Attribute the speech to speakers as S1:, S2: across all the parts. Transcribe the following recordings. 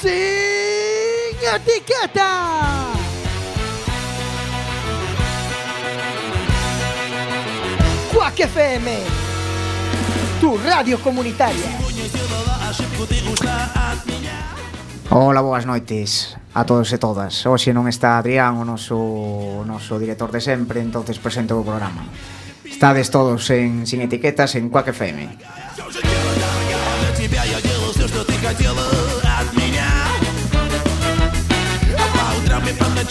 S1: Sin Etiqueta. Quack FM, tu radio comunitaria.
S2: Hola, boas noites a todos e todas Hoxe non está Adrián, o noso, o noso director de sempre Entonces presento o programa Estades todos en Sin Etiquetas en Quack FM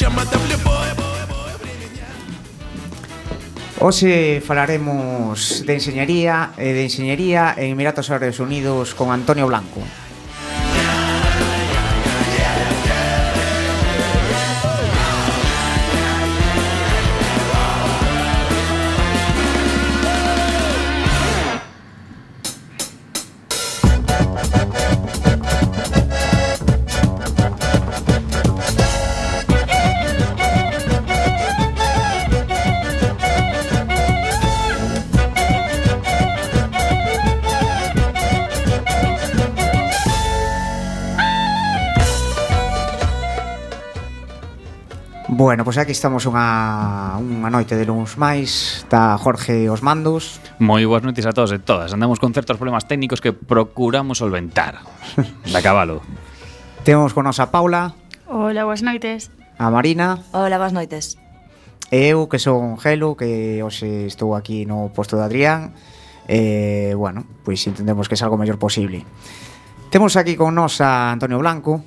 S2: chamada en boe, Hoxe falaremos de enseñería e de enseñería en Emiratos Árabes Unidos con Antonio Blanco. pois aquí estamos unha, unha noite de luns máis Está Jorge os mandos.
S3: Moi boas noites a todos e todas. Andamos con certos problemas técnicos que procuramos solventar. Da cabalo
S2: Temos con nos a Paula.
S4: Hola, boas noites.
S2: A Marina.
S5: Hola, boas noites.
S2: E eu que son Gelo Que hoxe estou aquí no posto de Adrián. E, bueno, pois intentemos que salga o mellor posible. Temos aquí con nos a Antonio Blanco.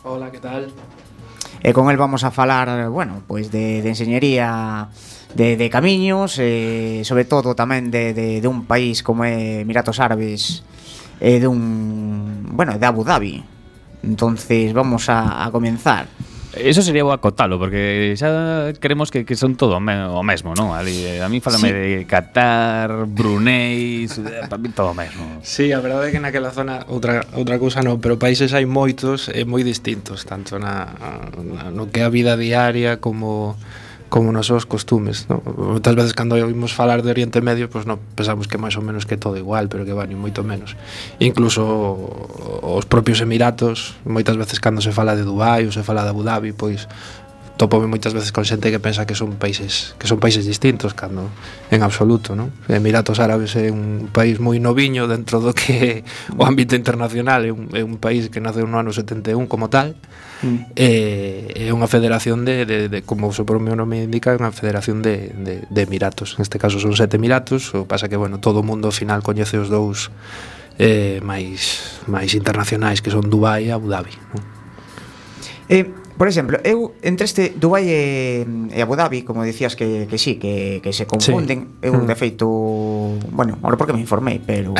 S6: Hola, que tal?
S2: E con el vamos a falar, bueno, pois de, de enxeñería de, de camiños e sobre todo tamén de, de, de un país como é Emiratos Árabes e dun, bueno, de Abu Dhabi. Entonces vamos a, a comenzar.
S3: Eso sería bo acotalo, porque xa creemos que, que son todo o, me, o mesmo, non? Ali, eh, a mí falame
S2: sí.
S3: de Qatar, Brunei, para mí todo o mesmo.
S6: Sí, a verdade é que naquela zona outra, outra cousa non, pero países hai moitos e moi distintos, tanto na, na, no que a vida diaria como como nos seus costumes no? Muitas veces cando oímos falar de Oriente Medio pois pues, non pensamos que máis ou menos que todo igual pero que van moito menos incluso os propios Emiratos moitas veces cando se fala de Dubai ou se fala de Abu Dhabi pois topome moitas veces con xente que pensa que son países que son países distintos cando en absoluto, non? Emiratos Árabes é un país moi noviño dentro do que o ámbito internacional é un, é un país que naceu no ano 71 como tal.
S2: Mm.
S6: Eh, é unha federación de, de, de como o seu propio nome indica, é unha federación de, de, de emiratos. Neste caso son sete emiratos, o pasa que bueno, todo o mundo ao final coñece os dous eh, máis máis internacionais que son Dubai e Abu Dhabi, non?
S2: Eh, Por exemplo, eu entre este Dubai e, e Abu Dhabi, como dicías que, que sí, que, que se confunden, sí. eu
S6: mm.
S2: de feito, bueno, ahora porque me informei, pero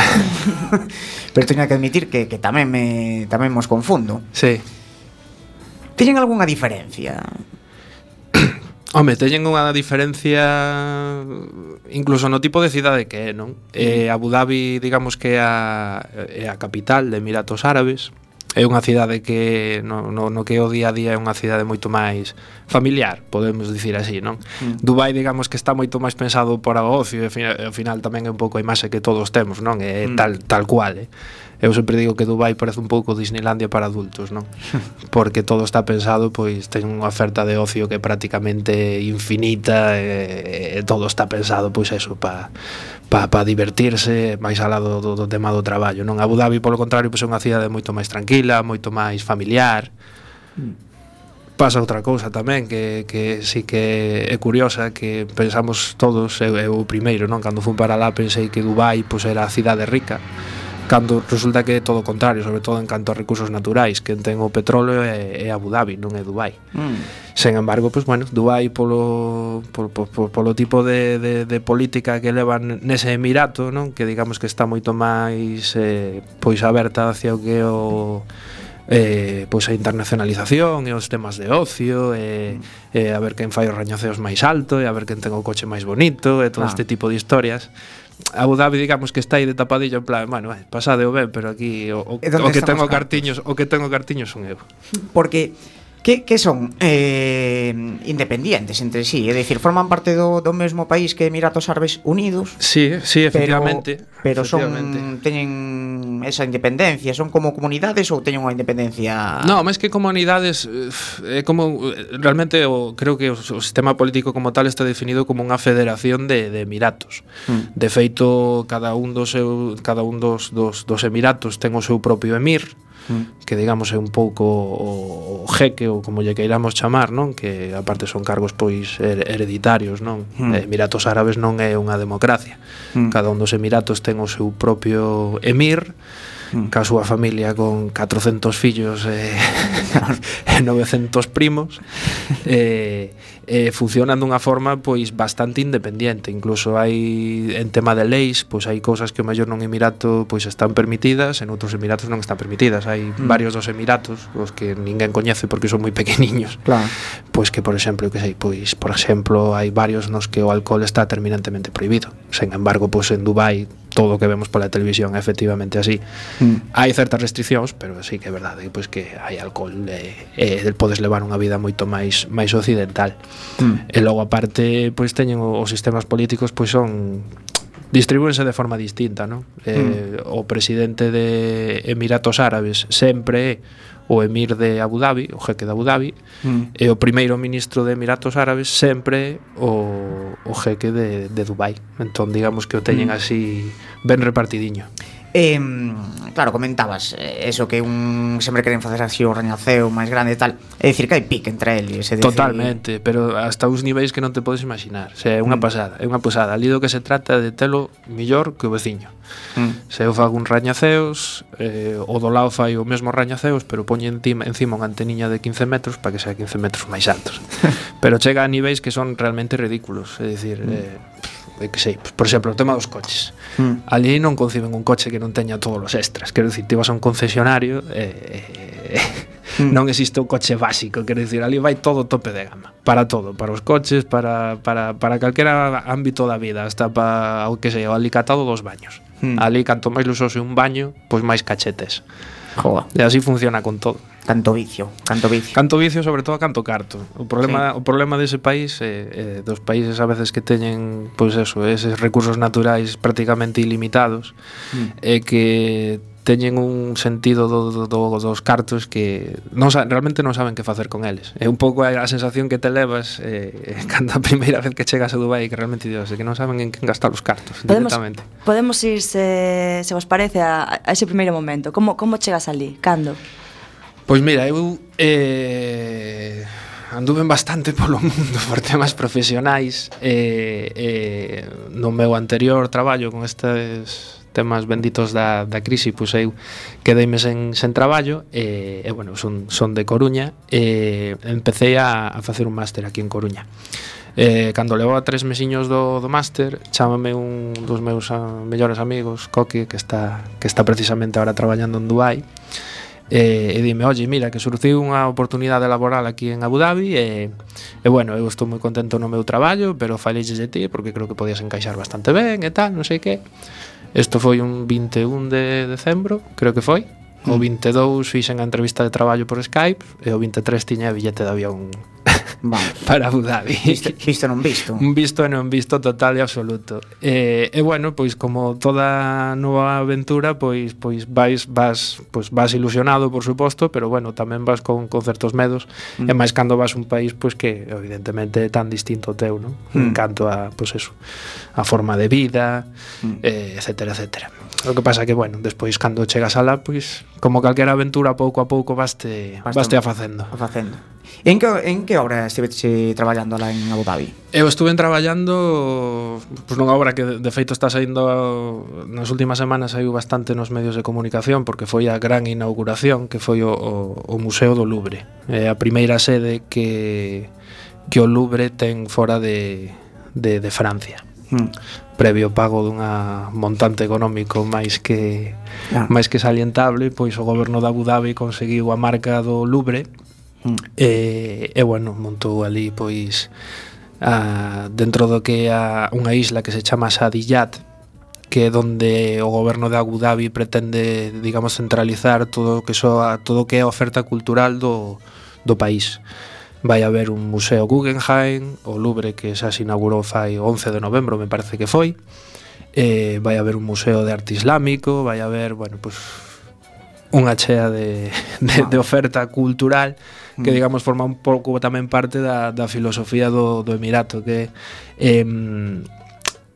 S2: pero teño que admitir que, que tamén me tamén mos confundo.
S6: Sí.
S2: Teñen algunha diferencia?
S6: Home, teñen unha diferencia incluso no tipo de cidade que é, non? Mm. Eh, Abu Dhabi, digamos que é a, é a capital de Emiratos Árabes, é unha cidade que no, no, no que o día a día é unha cidade moito máis familiar, podemos dicir así, non?
S2: Mm.
S6: Dubai, digamos que está moito máis pensado para o ocio, e ao final tamén é un pouco a imaxe que todos temos, non? É
S2: mm.
S6: tal tal cual, eh? eu sempre digo que Dubai parece un pouco Disneylandia para adultos, non? Porque todo está pensado, pois ten unha oferta de ocio que é prácticamente infinita e, e todo está pensado, pois eso, para pa, pa divertirse máis alá do, do, do tema do traballo, non? Abu Dhabi, polo contrario, pois é unha cidade moito máis tranquila, moito máis familiar. Hmm. Pasa outra cousa tamén que, que sí que é curiosa que pensamos todos, eu, eu primeiro, non? Cando fun para lá pensei que Dubai pois era a cidade rica cando resulta que é todo o contrario, sobre todo en canto a recursos naturais, que ten o petróleo é, é Abu Dhabi, non é Dubai.
S2: Mm.
S6: Sen embargo, pois bueno, Dubai polo polo, polo, polo tipo de, de, de política que levan nese emirato, non? Que digamos que está moito máis eh, pois aberta hacia o que o eh, pois a internacionalización e os temas de ocio e, mm. e a ver quen fai os rañoceos máis alto e a ver quen ten o coche máis bonito e todo
S2: ah.
S6: este tipo de historias Abu Dhabi digamos que está aí de tapadillo en plan, bueno, eh, pasade o ben, pero aquí o, o, o que tengo cartiños, o que tengo cartiños son eu.
S2: Porque que, que son eh, independientes entre sí, é dicir, forman parte do, do mesmo país que Emiratos Árabes Unidos.
S6: Sí, sí, efectivamente.
S2: Pero, pero
S6: efectivamente.
S2: son teñen esa independencia, son como comunidades ou teñen unha independencia
S6: No, máis que comunidades eh, é como realmente o, creo que o, o sistema político como tal está definido como unha federación de, de emiratos.
S2: Mm.
S6: De feito, cada un dos cada un dos dos, dos emiratos ten o seu propio emir
S2: mm.
S6: que digamos é un pouco o, o jeque ou como lle queiramos chamar, non? Que aparte son cargos pois hereditarios, non?
S2: Mm.
S6: Emiratos Árabes non é unha democracia.
S2: Mm.
S6: Cada un dos emiratos ten o seu propio emir
S2: mm.
S6: ca súa familia con 400 fillos e, e 900 primos. eh eh, funcionan dunha forma pois bastante independente incluso hai en tema de leis, pois hai cousas que o mellor nun emirato pois están permitidas, en outros emiratos non están permitidas. Hai
S2: mm.
S6: varios dos emiratos os que ninguén coñece porque son moi pequeniños.
S2: Claro.
S6: Pois que por exemplo, que sei, pois por exemplo, hai varios nos que o alcohol está terminantemente prohibido. Sen embargo, pois en Dubai todo o que vemos pola televisión é efectivamente así.
S2: Mm.
S6: Hai certas restriccións, pero sí que é verdade pois que hai alcohol e, eh, e eh, podes levar unha vida moito máis máis occidental.
S2: Mm.
S6: E logo aparte pois teñen os sistemas políticos pois son distribúense de forma distinta, non? Eh, mm. o presidente de Emiratos Árabes sempre é o emir de Abu Dhabi, o jeque de Abu Dhabi,
S2: mm.
S6: e o primeiro ministro de Emiratos Árabes sempre o, o jeque de, de Dubai. Entón, digamos que o teñen
S2: mm.
S6: así ben repartidiño.
S2: Eh, claro, comentabas eh, eso que un sempre queren facer así o rañaceo máis grande e tal. É dicir que hai pique entre eles, é dicir...
S6: Totalmente, pero hasta uns niveis que non te podes imaginar. O sea, é unha
S2: mm.
S6: pasada, é unha pasada. Ali do que se trata de telo millor que o veciño.
S2: Mm.
S6: Se eu fago un rañaceos, eh, o do lado fai o mesmo rañaceos, pero poñe encima, encima unha anteniña de 15 metros para que sea 15 metros máis altos. pero chega a niveis que son realmente ridículos, é dicir, mm. eh, eu que sei, por exemplo, o tema dos coches.
S2: Mm.
S6: Ali non conciben un coche que non teña todos os extras. Quero dicir, ti vas a un concesionario e eh, eh,
S2: mm.
S6: non existe un coche básico, quero dicir, ali vai todo tope de gama, para todo, para os coches, para para para calquera ámbito da vida, hasta para o que sei, o alicatado dos baños.
S2: Mm.
S6: Ali canto máis luxoso un baño, pois máis cachetes.
S2: Joa.
S6: E así funciona con todo.
S2: Canto vicio, canto vicio.
S6: Canto vicio, sobre todo canto carto. O problema sí. o problema dese país eh, eh, dos países a veces que teñen pois pues eso, eses recursos naturais prácticamente ilimitados
S2: mm.
S6: é eh, que teñen un sentido do, do, do, dos cartos que non sa, realmente non saben que facer con eles. É un pouco a sensación que te levas eh, eh cando a primeira vez que chegas a Dubai que realmente dios, que non saben en quen gastar os cartos
S4: podemos,
S6: directamente.
S4: Podemos ir, se, se vos parece, a, a ese primeiro momento. Como, como chegas ali? Cando?
S6: Pois mira, eu eh, anduve bastante polo mundo por temas profesionais e eh, eh, no meu anterior traballo con estes temas benditos da, da crise pois eu quedeime sen, sen traballo e, eh, e bueno, son, son de Coruña e eh, empecé a, a facer un máster aquí en Coruña Eh, cando levaba tres mesiños do, do máster, chámame un dos meus a, mellores amigos, Coqui, que está, que está precisamente ahora traballando en Dubai, eh, e dime, oye, mira, que surciu unha oportunidade laboral aquí en Abu Dhabi e, e bueno, eu estou moi contento no meu traballo, pero faleixes de ti porque creo que podías encaixar bastante ben e tal, non sei que. Isto foi un 21 de decembro, creo que foi. O 22 fixen a entrevista de traballo por Skype e o 23 tiña billete de avión
S2: vale.
S6: para Abu Dhabi.
S2: Visto, visto non visto.
S6: Un visto e non visto total e absoluto. E, e bueno, pois como toda nova aventura, pois pois vais vas pois vas ilusionado, por suposto, pero bueno, tamén vas con, con certos medos, mm. e máis cando vas a un país pois que evidentemente é tan distinto ao teu, non?
S2: Mm.
S6: En canto a pois eso, a forma de vida,
S2: mm.
S6: eh, etcétera, etcétera. O que pasa que bueno, despois cando chegas a pois como calquera aventura pouco a pouco vaste
S2: Basta,
S6: vaste a facendo.
S2: A facendo. En que, en que obra estiveche traballando lá en Abu Dhabi?
S6: Eu estuve traballando pues, nunha obra que de feito está saindo nas últimas semanas saiu bastante nos medios de comunicación porque foi a gran inauguración que foi o, o, o Museo do Louvre é a primeira sede que, que o Louvre ten fora de, de, de Francia
S2: hmm
S6: previo pago dunha montante económico máis que
S2: claro.
S6: máis que salientable, pois o goberno de Abu Dhabi conseguiu a marca do Louvre.
S2: Mm.
S6: E, e bueno, montou ali pois a, dentro do que a unha isla que se chama Sadiyat, que é donde o goberno de Abu Dhabi pretende, digamos, centralizar todo o que soa, todo o que é a oferta cultural do, do país vai haber un museo Guggenheim, o Louvre que xa se inaugurou fai 11 de novembro, me parece que foi, eh, vai haber un museo de arte islámico, vai haber, bueno, pues, unha chea de, de, de oferta cultural que, mm. digamos, forma un pouco tamén parte da, da filosofía do, do Emirato, que eh,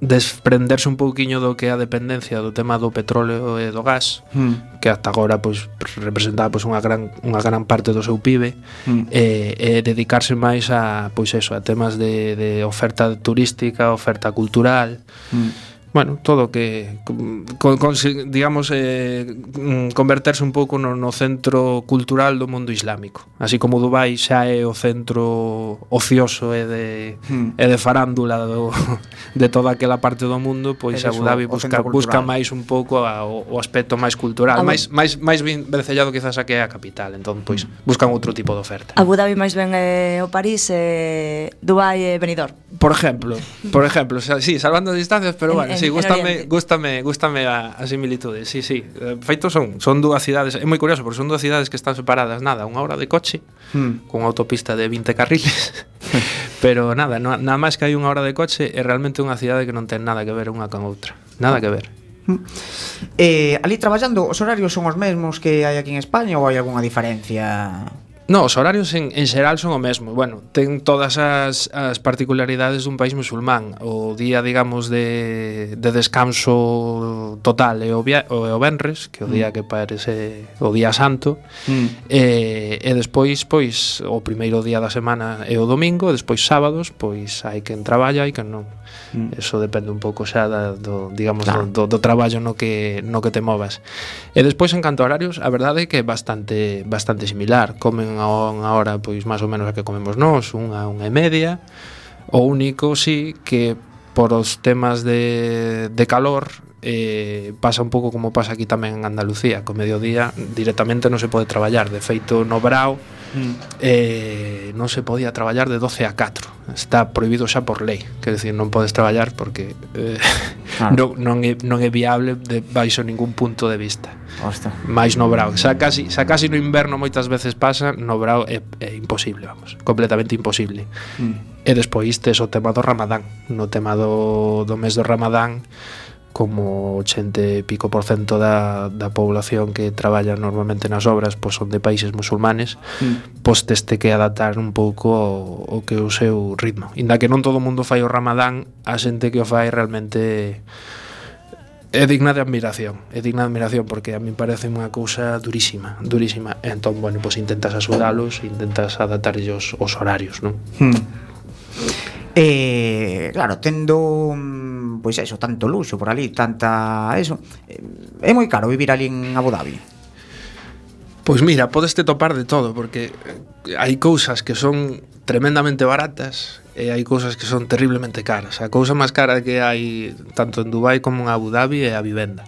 S6: desprenderse un pouquiño do que é a dependencia do tema do petróleo e do gas,
S2: mm.
S6: que hasta agora pois representaba pois unha gran unha gran parte do seu PIB,
S2: mm.
S6: e, e dedicarse máis a pois eso, a temas de de oferta turística, oferta cultural.
S2: Mm
S6: bueno, todo que con, con, digamos eh, mm, converterse un pouco no, no centro cultural do mundo islámico. Así como Dubai xa é o centro ocioso e de
S2: hmm.
S6: e de farándula do, de toda aquela parte do mundo, pois
S2: Eres
S6: Abu Dhabi busca busca máis un pouco a, o, o aspecto máis cultural, máis máis máis vencellado quizás a que é a capital, entón pois hmm. buscan outro tipo de oferta.
S4: Abu Dhabi máis ben é o París, e Dubai e Benidorm.
S6: Por exemplo, por exemplo, o sea, sí, salvando distancias, pero
S4: en,
S6: bueno,
S4: en
S6: sí, gústame, gústame, gústame a, a similitude. Sí, sí. Eh, feito son, son dúas cidades, é moi curioso porque son dúas cidades que están separadas nada, unha hora de coche,
S2: hmm.
S6: con autopista de 20 carriles. Pero nada, no, nada máis que hai unha hora de coche é realmente unha cidade que non ten nada que ver unha con outra. Nada que ver. Hmm.
S2: Eh, ali traballando, os horarios son os mesmos que hai aquí en España ou hai algunha diferencia?
S6: No, os horarios en, en xeral son o mesmo. Bueno, ten todas as, as particularidades dun país musulmán. O día, digamos, de, de descanso total é o, via, o, o Benres, que é o día mm. que parece o día santo.
S2: Mm.
S6: E, e despois, pois, o primeiro día da semana é o domingo, e despois sábados, pois hai quen traballa e quen non
S2: mm.
S6: eso depende un pouco xa da, do, digamos
S2: claro.
S6: do, do, do traballo no que no que te movas. E despois en canto a horarios, a verdade é que é bastante bastante similar, comen a unha hora pois máis ou menos a que comemos nós, unha unha e media. O único sí que por os temas de, de calor eh, pasa un pouco como pasa aquí tamén en Andalucía, co mediodía directamente non se pode traballar, de feito no Brao
S2: mm.
S6: eh, non se podía traballar de 12 a 4 está prohibido xa por lei quer decir, non podes traballar porque eh,
S2: claro.
S6: non, non, é, non é viable de baixo ningún punto de vista
S2: Osta.
S6: máis no brao xa casi, xa casi no inverno moitas veces pasa no brao é, é imposible, vamos completamente imposible
S2: mm.
S6: e despois tes o tema do ramadán no tema do, do mes do ramadán como 80 e pico por cento da, da población que traballa normalmente nas obras pois son de países musulmanes,
S2: mm.
S6: pois teste que adaptar un pouco o, o que o seu ritmo. Inda que non todo o mundo fai o Ramadán, a xente que o fai realmente é digna de admiración, é digna de admiración porque a mí parece unha cousa durísima, durísima. E entón, bueno, pois intentas axudalos, intentas adaptarllos os horarios, non?
S2: Hmm eh, claro, tendo pois eso, tanto luxo por ali, tanta eso, eh, é moi caro vivir ali en Abu Dhabi.
S6: Pois mira, podes te topar de todo porque hai cousas que son tremendamente baratas e hai cousas que son terriblemente caras. A cousa máis cara que hai tanto en Dubai como en Abu Dhabi é a vivenda.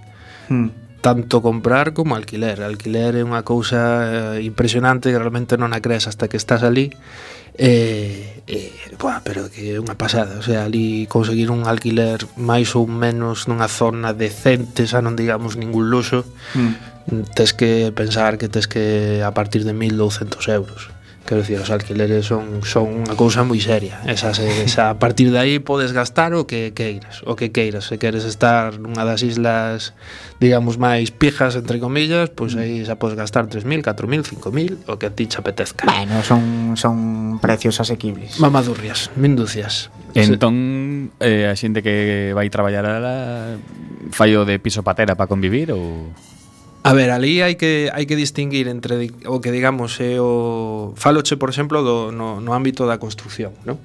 S2: Hmm
S6: tanto comprar como alquiler. Alquiler é unha cousa eh, impresionante que realmente non a crees hasta que estás ali E, e buah, pero que é unha pasada, o sea, ali conseguir un alquiler máis ou menos nunha zona decente, xa non digamos ningún luxo,
S2: mm.
S6: tes que pensar que tes que a partir de 1200 euros. Quero dicir, os alquileres son, son unha cousa moi seria. Esa, se, esa, a partir de aí podes gastar o que queiras O que queiras, se queres estar nunha das islas Digamos máis pijas, entre comillas Pois aí xa podes gastar 3.000, 4.000, 5.000 O que a ti xa apetezca.
S2: Bueno, son, son precios asequibles.
S6: Mamadurrias, minducias.
S3: Entón, eh, a xente que vai traballar ala Fallo de piso patera para convivir ou...?
S6: A ver, ali hai que hai que distinguir entre o que digamos é o faloche, por exemplo, do no, no ámbito da construción, ¿no?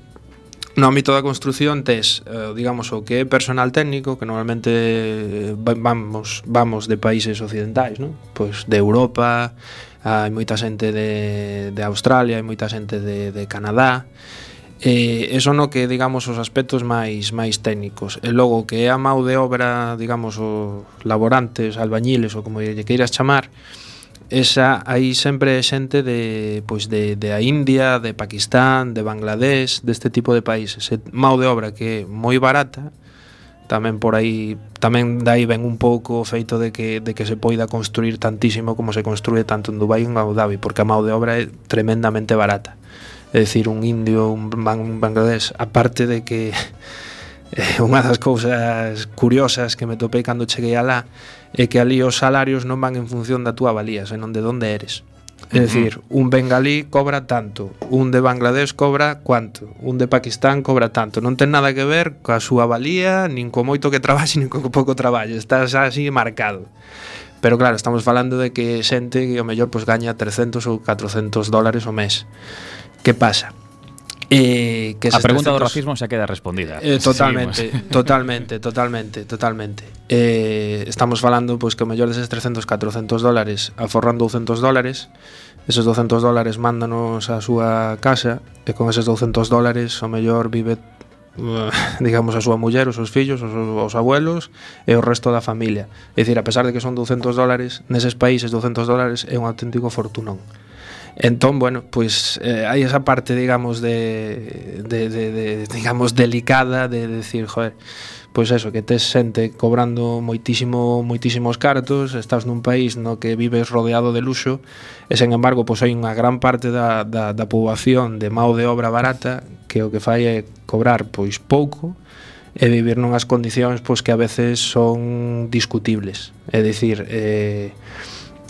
S6: No ámbito da construción tes, eh, digamos, o que é personal técnico, que normalmente eh, vamos vamos de países occidentais, ¿no? Pois de Europa, hai moita xente de, de Australia, hai moita xente de, de Canadá, Eh, eso no que digamos os aspectos máis máis técnicos. E logo que é a mão de obra, digamos, os laborantes, albañiles ou como lle queiras chamar, esa aí sempre xente de pois de de a India, de Pakistán, de Bangladesh, deste tipo de países. E mão de obra que é moi barata, tamén por aí tamén dai ben un pouco o feito de que de que se poida construir tantísimo como se construe tanto en Dubai como en Abu Dhabi, porque a mão de obra é tremendamente barata é dicir, un indio, un, un Bangladesh, aparte de que eh, unha das cousas curiosas que me topei cando cheguei alá é que ali os salarios non van en función da túa valía, senón de onde eres. É dicir, un bengalí cobra tanto, un de Bangladesh cobra cuanto, un de Pakistán cobra tanto. Non ten nada que ver coa súa valía, nin co moito que traballe, nin co pouco traballe Estás así marcado. Pero claro, estamos falando de que xente que o mellor pois, gaña 300 ou 400 dólares o mes. Que pasa? Eh, que
S3: a pregunta do racismo xa queda respondida.
S6: Eh, totalmente,
S3: Seguimos.
S6: totalmente, totalmente, totalmente. Eh, estamos falando pois que o mellor deses 300, 400 dólares aforran 200 dólares, Esos 200 dólares mándanos a súa casa e con eses 200 dólares o mellor vive digamos a súa muller, os seus fillos, os, os abuelos e o resto da familia. É dicir, a pesar de que son 200 dólares, neses países 200 dólares é un auténtico fortunón. Entón, bueno, pois eh, hai esa parte, digamos, de, de, de, de digamos, delicada de decir, joder, pois eso, que tes xente cobrando moitísimo moitísimos cartos, estás nun país no que vives rodeado de luxo, e sen embargo, pois hai unha gran parte da, da, da poboación de mao de obra barata que o que fai é cobrar pois pouco e vivir nunhas condicións pois que a veces son discutibles. É dicir, eh,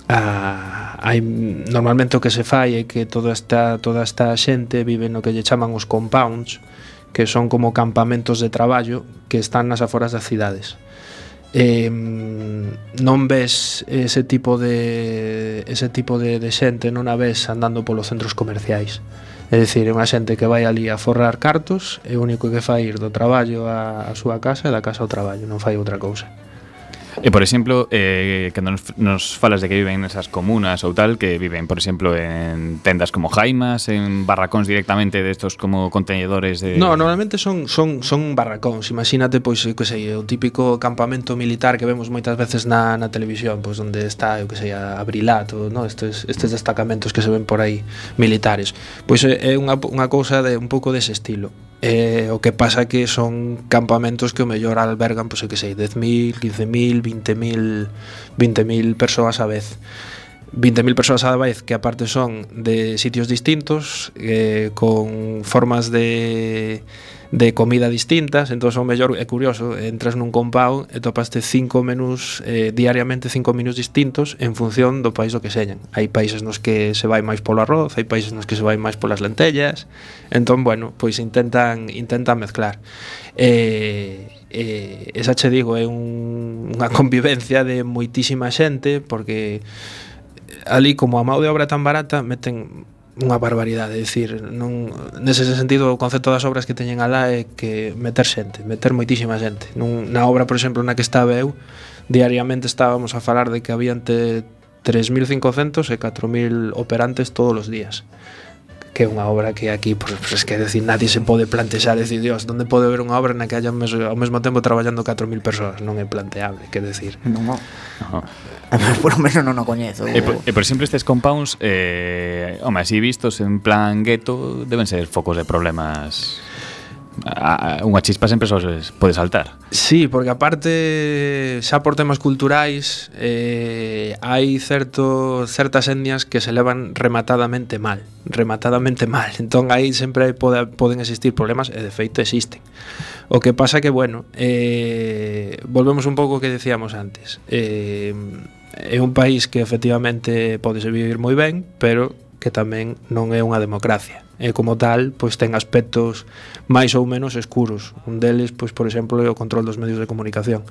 S6: a hai normalmente o que se fai é que toda esta toda esta xente vive no que lle chaman os compounds, que son como campamentos de traballo que están nas aforas das cidades. Eh, non ves ese tipo de ese tipo de, de xente non a ves andando polos centros comerciais. É dicir, é unha xente que vai ali a forrar cartos e o único que fai ir do traballo á, á súa casa e da casa ao traballo, non fai outra cousa.
S3: E, por exemplo, eh, cando nos, nos falas de que viven nesas comunas ou tal, que viven, por exemplo, en tendas como jaimas, en barracóns directamente destos de como contenedores de...
S6: No, normalmente son, son, son barracóns. Imagínate, pois, que sei, o típico campamento militar que vemos moitas veces na, na televisión, pois, onde está, eu que sei, a Brilato, no? estes, estes destacamentos que se ven por aí militares. Pois é, é unha, unha cousa de un pouco dese estilo. Eh, o que pasa que son campamentos que o mellor albergan, pois pues, que sei, 10.000, 15.000, 20.000 20.000 persoas a vez. 20.000 persoas a vez que aparte son de sitios distintos, eh, con formas de de comida distintas, entón o mellor é curioso, entras nun compound e topaste cinco menús eh, diariamente cinco menús distintos en función do país do que señan. Hai países nos que se vai máis polo arroz, hai países nos que se vai máis polas lentellas. Entón, bueno, pois intentan intentan mezclar. Eh, eh, esa che digo é un, unha convivencia de moitísima xente porque ali como a mão de obra tan barata meten unha barbaridade, é dicir, non nese sentido o concepto das obras que teñen alá é que meter xente, meter moitísima xente. Nun, na obra, por exemplo, na que estaba eu, diariamente estábamos a falar de que había entre 3.500 e 4.000 operantes todos os días que é unha obra que aquí, pois, pois pues, pues, que decir, nadie se pode plantexar, decir, Dios, onde pode haber unha obra na que haya mes, ao mesmo tempo traballando 4.000 persoas? Non é planteable, que decir.
S2: Non, non.
S3: No.
S2: Por lo menos non o coñezo.
S3: E, por, e por sempre estes compounds, eh, home, así vistos en plan gueto, deben ser focos de problemas a, a, unha chispa sempre só se pode saltar.
S6: Sí, porque aparte xa por temas culturais eh, hai certo, certas etnias que se levan rematadamente mal, rematadamente mal. Entón aí sempre pode, poden existir problemas e de feito existen. O que pasa que, bueno, eh, volvemos un pouco que decíamos antes. Eh, é un país que efectivamente pode vivir moi ben, pero que tamén non é unha democracia. E como tal pois ten aspectos máis ou menos escuros. Un deles pois por exemplo é o control dos medios de comunicación.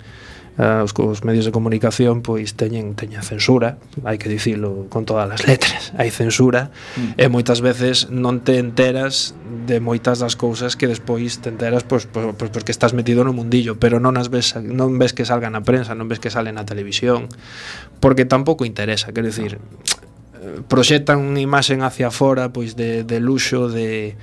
S6: Uh, os, os medios de comunicación pois teñen teñen censura hai que dicilo con todas as letras. Hai censura mm. e moitas veces non te enteras de moitas das cousas que despois te enteras pois, pois, pois porque estás metido no mundillo pero non as ves non ves que salga na prensa non ves que sale na televisión porque tampouco interesa. Quero dicir no proxectan unha imaxe hacia fora pois de, de luxo, de,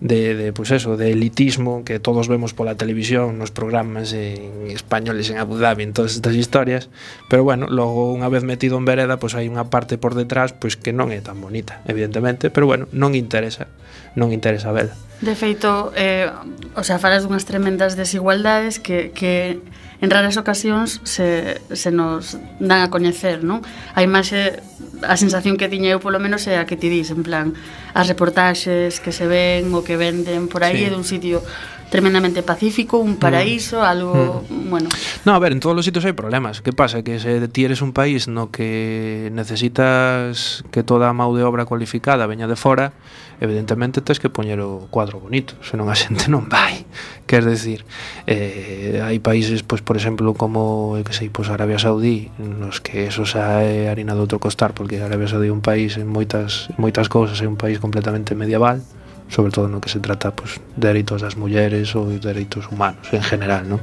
S6: de, de pois eso, de elitismo que todos vemos pola televisión, nos programas en españoles en Abu Dhabi, en todas estas historias, pero bueno, logo unha vez metido en vereda, pois hai unha parte por detrás pois que non é tan bonita, evidentemente, pero bueno, non interesa, non interesa vela.
S5: De feito, eh, o sea, falas dunhas tremendas desigualdades que, que en raras ocasións se, se nos dan a coñecer, non? A imaxe, a sensación que tiña eu polo menos é a que ti dis, en plan, as reportaxes que se ven o que venden por aí
S6: sí.
S5: é dun sitio
S7: tremendamente pacífico, un paraíso, mm. algo, mm. bueno.
S6: No, a ver, en todos os sitios hai problemas. Que pasa? Que se ti eres un país no que necesitas que toda a mão de obra cualificada veña de fora, evidentemente tens que poñer o cuadro bonito, senón a xente non vai. Quer decir, eh, hai países, pois, por exemplo, como, que sei, pois Arabia Saudí, nos que eso xa é harina de outro costar, porque Arabia Saudí é un país en moitas, en moitas cousas, é un país completamente medieval, sobre todo no que se trata pues, de dereitos das mulleres ou de dereitos humanos en general non?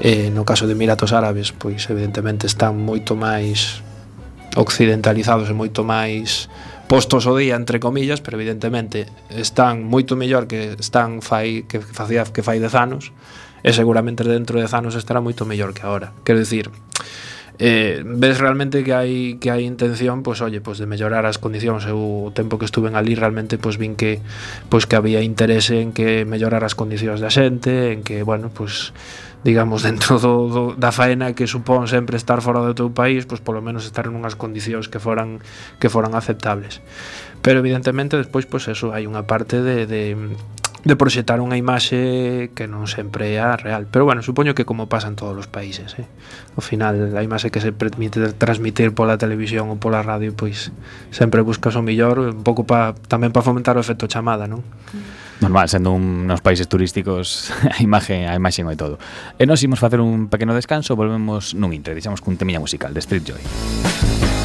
S6: Eh, no caso de Emiratos Árabes pois evidentemente están moito máis occidentalizados e moito máis postos o día entre comillas, pero evidentemente están moito mellor que están fai que facía que fai 10 anos e seguramente dentro de 10 anos estará moito mellor que agora. Quero dicir, eh, ves realmente que hai que hai intención, pois pues, pois pues, de mellorar as condicións. Eu o tempo que estuven ali realmente pois pues, vin que pois que había interese en que mellorar as condicións da xente, en que, bueno, pois digamos dentro do, do da faena que supón sempre estar fora do teu país, pois polo menos estar en unhas condicións que foran que foran aceptables. Pero evidentemente despois pois eso hai unha parte de de de proxectar unha imaxe que non sempre é a real. Pero bueno, supoño que como pasa en todos os países, eh? Ao final, a imaxe que se permite transmitir pola televisión ou pola radio, pois sempre buscas o millor, un pouco pa, tamén para fomentar o efecto chamada, non?
S3: Normal, sendo un, nos países turísticos a imaxe, a imaxe e todo. E nos imos facer un pequeno descanso, volvemos nun intre, deixamos cun temiña musical de Street Joy.
S7: Música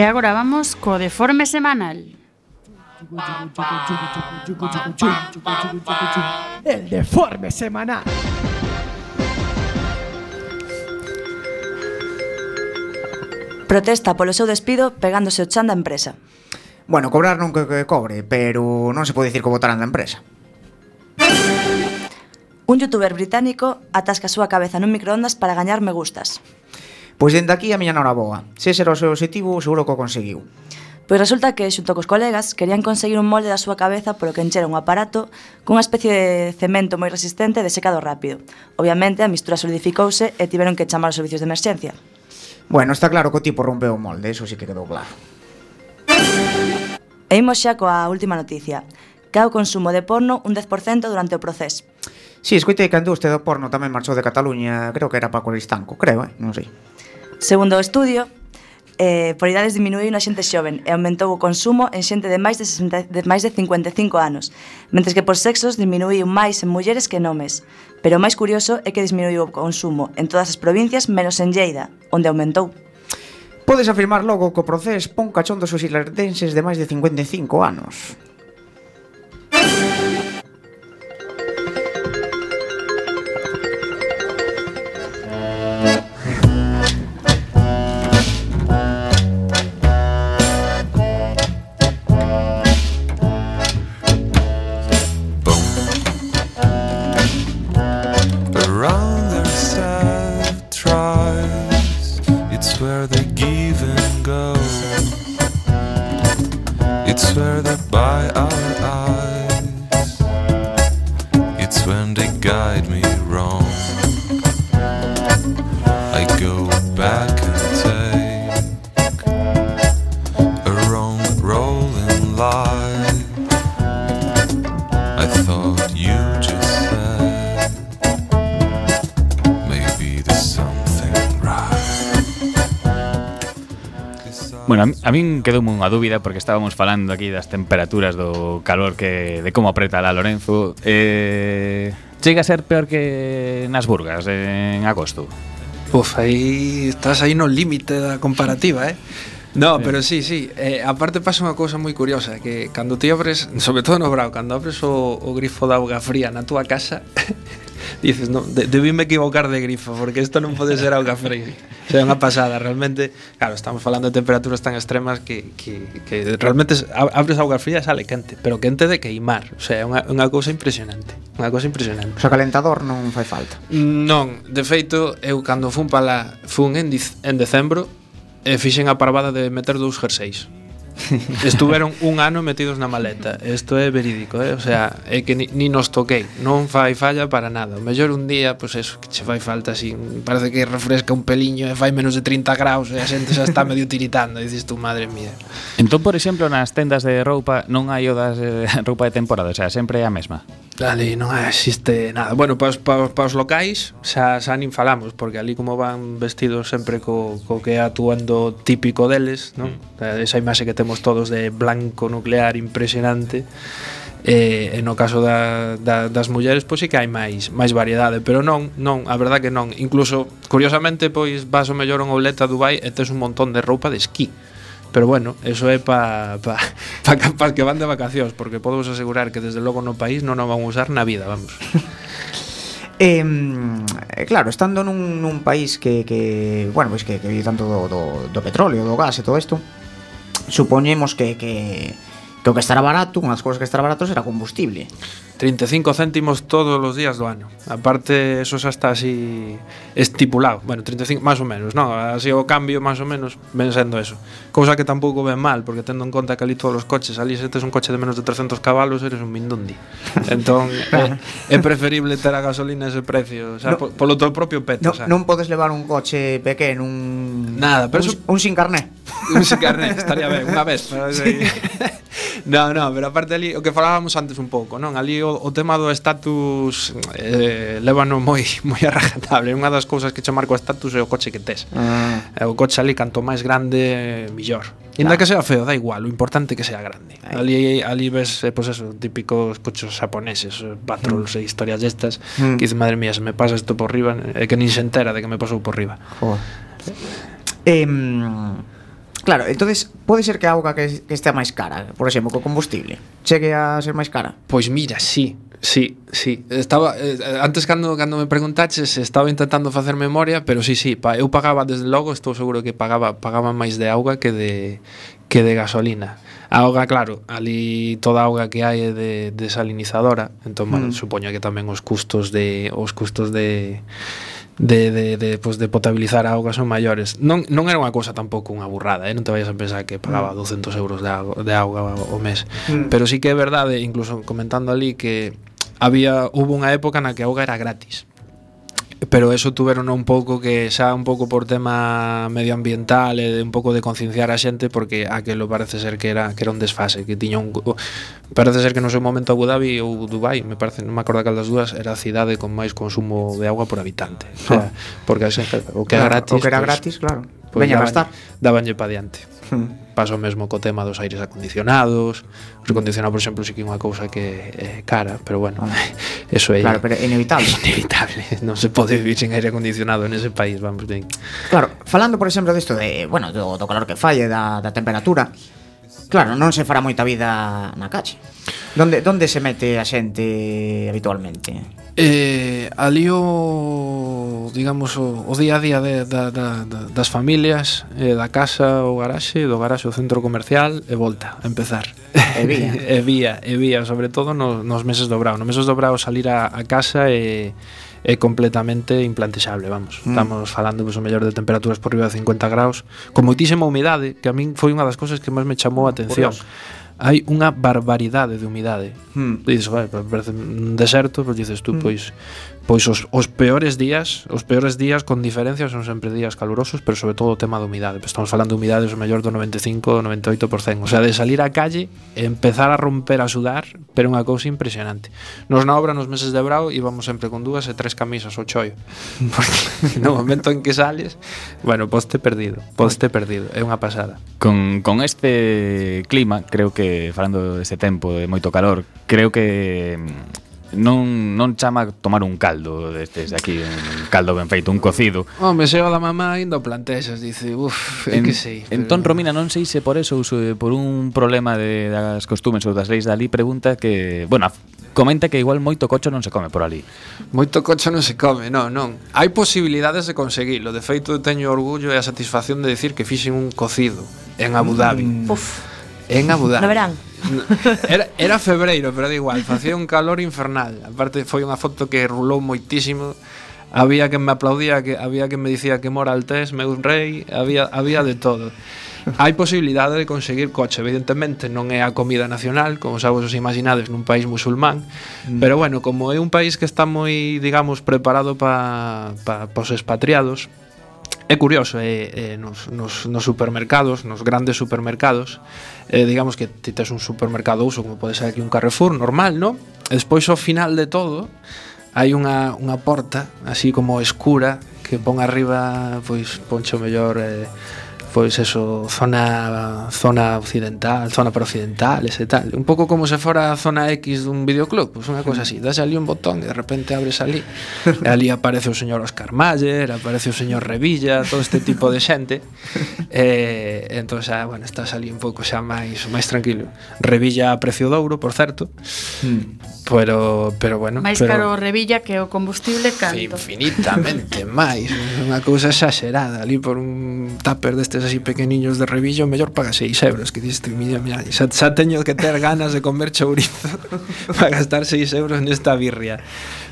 S7: E agora vamos co deforme semanal.
S1: El deforme semanal.
S4: Protesta polo seu despido pegándose o chan da empresa.
S2: Bueno, cobrar non que, que cobre, pero non se pode dicir que votarán da empresa.
S4: Un youtuber británico atasca a súa cabeza nun microondas para gañar me gustas.
S2: Pois dende aquí a miña nora boa. Se ese era o seu objetivo, seguro que o conseguiu.
S4: Pois resulta que, xunto cos colegas, querían conseguir un molde da súa cabeza polo que enchera un aparato cunha especie de cemento moi resistente de secado rápido. Obviamente, a mistura solidificouse e tiveron que chamar os servicios de emerxencia.
S2: Bueno, está claro que o tipo rompeu o molde, eso sí que quedou claro.
S4: E imos xa coa última noticia. Cao consumo de porno un 10% durante o proceso.
S2: Si, sí, escoitei que a industria do porno tamén marchou de Cataluña, creo que era para Coristanco, creo, eh? non sei.
S4: Segundo o estudio, eh, por idades diminuiu na xente xoven e aumentou o consumo en xente de máis de, 60, de máis de 55 anos, mentres que por sexos diminuiu máis en mulleres que en homes. Pero o máis curioso é que disminuiu o consumo en todas as provincias menos en Lleida, onde aumentou.
S2: Podes afirmar logo que o procés pon cachón dos irlandeses de máis de 55 anos.
S8: A
S3: min quedoume unha dúbida porque estábamos falando aquí das temperaturas do calor que de como apreta la Lorenzo. Eh, chega a ser peor que nas Burgas en agosto.
S6: Uf, aí estás aí no límite da comparativa, eh? No, pero sí, sí, eh, aparte pasa unha cousa moi curiosa Que cando ti abres, sobre todo no brao, Cando abres o, o grifo de auga fría na túa casa dices, no, de, debíme equivocar de grifo, porque isto non pode ser auga fría. O sea, é unha pasada, realmente, claro, estamos falando de temperaturas tan extremas que, que, que realmente abres auga fría e sale quente, pero quente de queimar, o sea, é unha, unha cousa impresionante, unha cousa impresionante.
S2: O sea, calentador non fai falta.
S6: Non, de feito, eu cando fun para la, fun en, en decembro, e fixen a parvada de meter dous jerseis Estuveron un ano metidos na maleta. Isto é verídico, eh? o sea, é que ni, ni nos toquei, non fai falla para nada. O mellor un día, pois pues eso, que che fai falta así, parece que refresca un peliño e fai menos de 30 graus e a xente xa está medio tiritando, dices tú, madre mía.
S3: Entón, por exemplo, nas tendas de roupa non hai o das eh, roupa de temporada, o sea, sempre é a mesma.
S6: Ali non existe nada. Bueno, para pa, pa os locais xa, xa nin falamos, porque ali como van vestidos sempre co, co que é atuando típico deles, non? Mm. Esa imaxe que temos todos de blanco nuclear impresionante. E, e no caso da, da, das mulleres pois sí que hai máis máis variedade pero non, non, a verdad que non incluso, curiosamente, pois vas o mellor a unha oleta a Dubai e tes un montón de roupa de esquí Pero bueno, eso é pa, pa, pa, pa que van de vacacións Porque podemos asegurar que desde logo no país non o van usar na vida, vamos
S2: Eh, claro, estando nun, nun país que, que bueno, pois pues que, que vive tanto do, do, do petróleo, do gas e todo isto, supoñemos que, que, que o que estará barato, unhas cousas que estará barato será combustible.
S6: 35 céntimos todos os días do ano. Aparte, eso xa está así estipulado. Bueno, 35 máis ou menos, non? Así o cambio máis ou menos ven sendo eso. Cousa que tampouco ven mal, porque tendo en conta que ali todos os coches, ali se tes un coche de menos de 300 cabalos, eres un mindundi. entón, eh, é, é preferible ter a gasolina ese precio, o sea,
S2: no,
S6: polo teu propio peto,
S2: no,
S6: xa.
S2: Non podes levar un coche pequeno, un
S6: Nada, pero
S2: un,
S6: eso,
S2: un sin carné.
S6: Un sin carné, estaría ben, unha vez. Pero, sí. no, no, pero aparte ali o que falábamos antes un pouco, non? Ali o o, tema do status eh, levano moi moi arrajatable. Unha das cousas que chamar o status é o coche que tes.
S2: Ah.
S6: Eh, o coche ali canto máis grande, millor.
S2: Ainda
S6: que sea feo, da igual, o importante é que sea grande.
S2: Ay.
S6: Ali ali ves eh, pues eso, típicos coches japoneses, eh, patrols mm. e historias destas,
S2: mm.
S6: que dices, madre mía, se me pasa isto por riba, é eh, que nin se entera de que me pasou por riba.
S2: Joder. Eh, Claro, entonces pode ser que a auga que, que estea máis cara, por exemplo, co combustible, chegue a ser máis cara?
S6: Pois mira, sí, sí, sí. Estaba eh, antes cando cando me preguntaches, estaba intentando facer memoria, pero sí, sí, pa, eu pagaba desde logo, estou seguro que pagaba pagaba máis de auga que de que de gasolina. A auga, claro, ali toda a auga que hai é de desalinizadora, entón,
S2: mm.
S6: bueno, supoño que tamén os custos de os custos de de, de, de, pues, de potabilizar a auga son maiores non, non era unha cousa tampouco unha burrada eh? non te vayas a pensar que pagaba mm. 200 euros de auga, de auga o mes
S2: mm.
S6: pero sí que é verdade, incluso comentando ali que había hubo unha época na que a auga era gratis Pero eso tuveron un pouco que xa un pouco por tema medioambiental e de un pouco de concienciar a xente porque aquilo parece ser que era que era un desfase, que tiña un parece ser que no seu momento Abu Dhabi ou Dubai, me parece, non me acordo cal das dúas, era a cidade con máis consumo de agua por habitante. O sea, ah. porque a xente, o que
S2: era
S6: gratis,
S2: o que era
S6: pois,
S2: gratis, pues, claro.
S6: Pues
S2: Veña,
S6: daban, dabanlle pa diante
S2: hmm.
S6: pasa o mesmo co tema dos aires acondicionados os acondicionados por exemplo, si que é unha cousa que é eh, cara, pero bueno ah. eso é
S2: claro, pero é inevitable
S6: inevitable, non se pode vivir sin aire acondicionado en ese país, vamos ben.
S2: claro, falando por exemplo disto de, bueno, do, do calor que falle da, da temperatura Claro, non se fará moita vida na calle. Donde donde se mete a xente habitualmente?
S6: Eh, ali o digamos, o, o día a día de, da, da, das familias, eh, da casa o garaxe, do garaxe ao centro comercial e volta a empezar.
S2: E vía.
S6: e vía, e vía, sobre todo nos, nos meses do brao. Nos meses do brao salir a, a casa e é completamente implantexable, vamos.
S2: Mm.
S6: Estamos falando pois, o mellor de temperaturas por riba de 50 graus, con moitísima humidade, que a min foi unha das cousas que máis me chamou a mm,
S2: atención.
S6: Hai unha barbaridade de humidade.
S2: Mm.
S6: Dices, vai, parece un deserto, pois dices tú,
S2: mm.
S6: pois pois os, os peores días, os peores días con diferencia son sempre días calurosos, pero sobre todo o tema da humidade. Pues estamos falando de humidades o mellor do 95, 98%, o sea, de salir á calle e empezar a romper a sudar, pero unha cousa impresionante. Nos na obra nos meses de brao íbamos sempre con dúas e tres camisas ao choio Porque no momento en que sales, bueno, poste perdido, poste perdido, é unha pasada.
S3: Con, con este clima, creo que falando deste tempo de moito calor, creo que non non chama tomar un caldo destes de aquí, un caldo ben feito, un cocido.
S6: Home, chega da mamá indo plantexas, dice, uf,
S3: en,
S6: que sei.
S3: Entón
S6: pero...
S3: Romina non sei se por eso ou se por un problema de das costumes ou das leis dali pregunta que, bueno, comenta que igual moito cocho non se come por ali.
S6: Moito cocho non se come, non, non. Hai posibilidades de conseguilo. De feito, teño orgullo e a satisfacción de decir que fixen un cocido en Abu Dhabi.
S4: Mm.
S6: En Abu Dhabi.
S4: No verán.
S6: Era, era febreiro, pero da igual, facía un calor infernal. Aparte foi unha foto que rulou moitísimo. Había que me aplaudía, que había que me dicía que mora altés, meu rei, había había de todo. Hai posibilidade de conseguir coche, evidentemente non é a comida nacional, como xa vos os imaginades, nun país musulmán, mm. pero bueno, como é un país que está moi, digamos, preparado para pa, pa os expatriados, é curioso, é, é nos, nos, nos supermercados, nos grandes supermercados, eh, digamos que ti tes un supermercado uso, como pode ser aquí un Carrefour, normal, no? E despois ao final de todo, hai unha, unha porta así como escura que pon arriba, pois poncho mellor eh, pois eso, zona zona occidental, zona para occidental, ese tal, un pouco como se fora a zona X dun videoclub, pois unha cosa así, das ali un botón e de repente abres ali, e ali aparece o señor Oscar Mayer, aparece o señor Revilla, todo este tipo de xente. Eh, entón xa, ah, bueno, estás ali un pouco xa máis máis tranquilo. Revilla a precio de ouro, por certo. Hmm. Pero pero bueno,
S5: máis
S6: pero,
S5: caro Revilla que o combustible canto.
S6: Infinitamente máis, unha cousa exagerada ali por un tupper deste bigotes así pequeniños de revillo, mellor paga 6 euros, que diste, mira, mira, xa, xa teño que ter ganas de comer chourizo para gastar 6 euros nesta birria.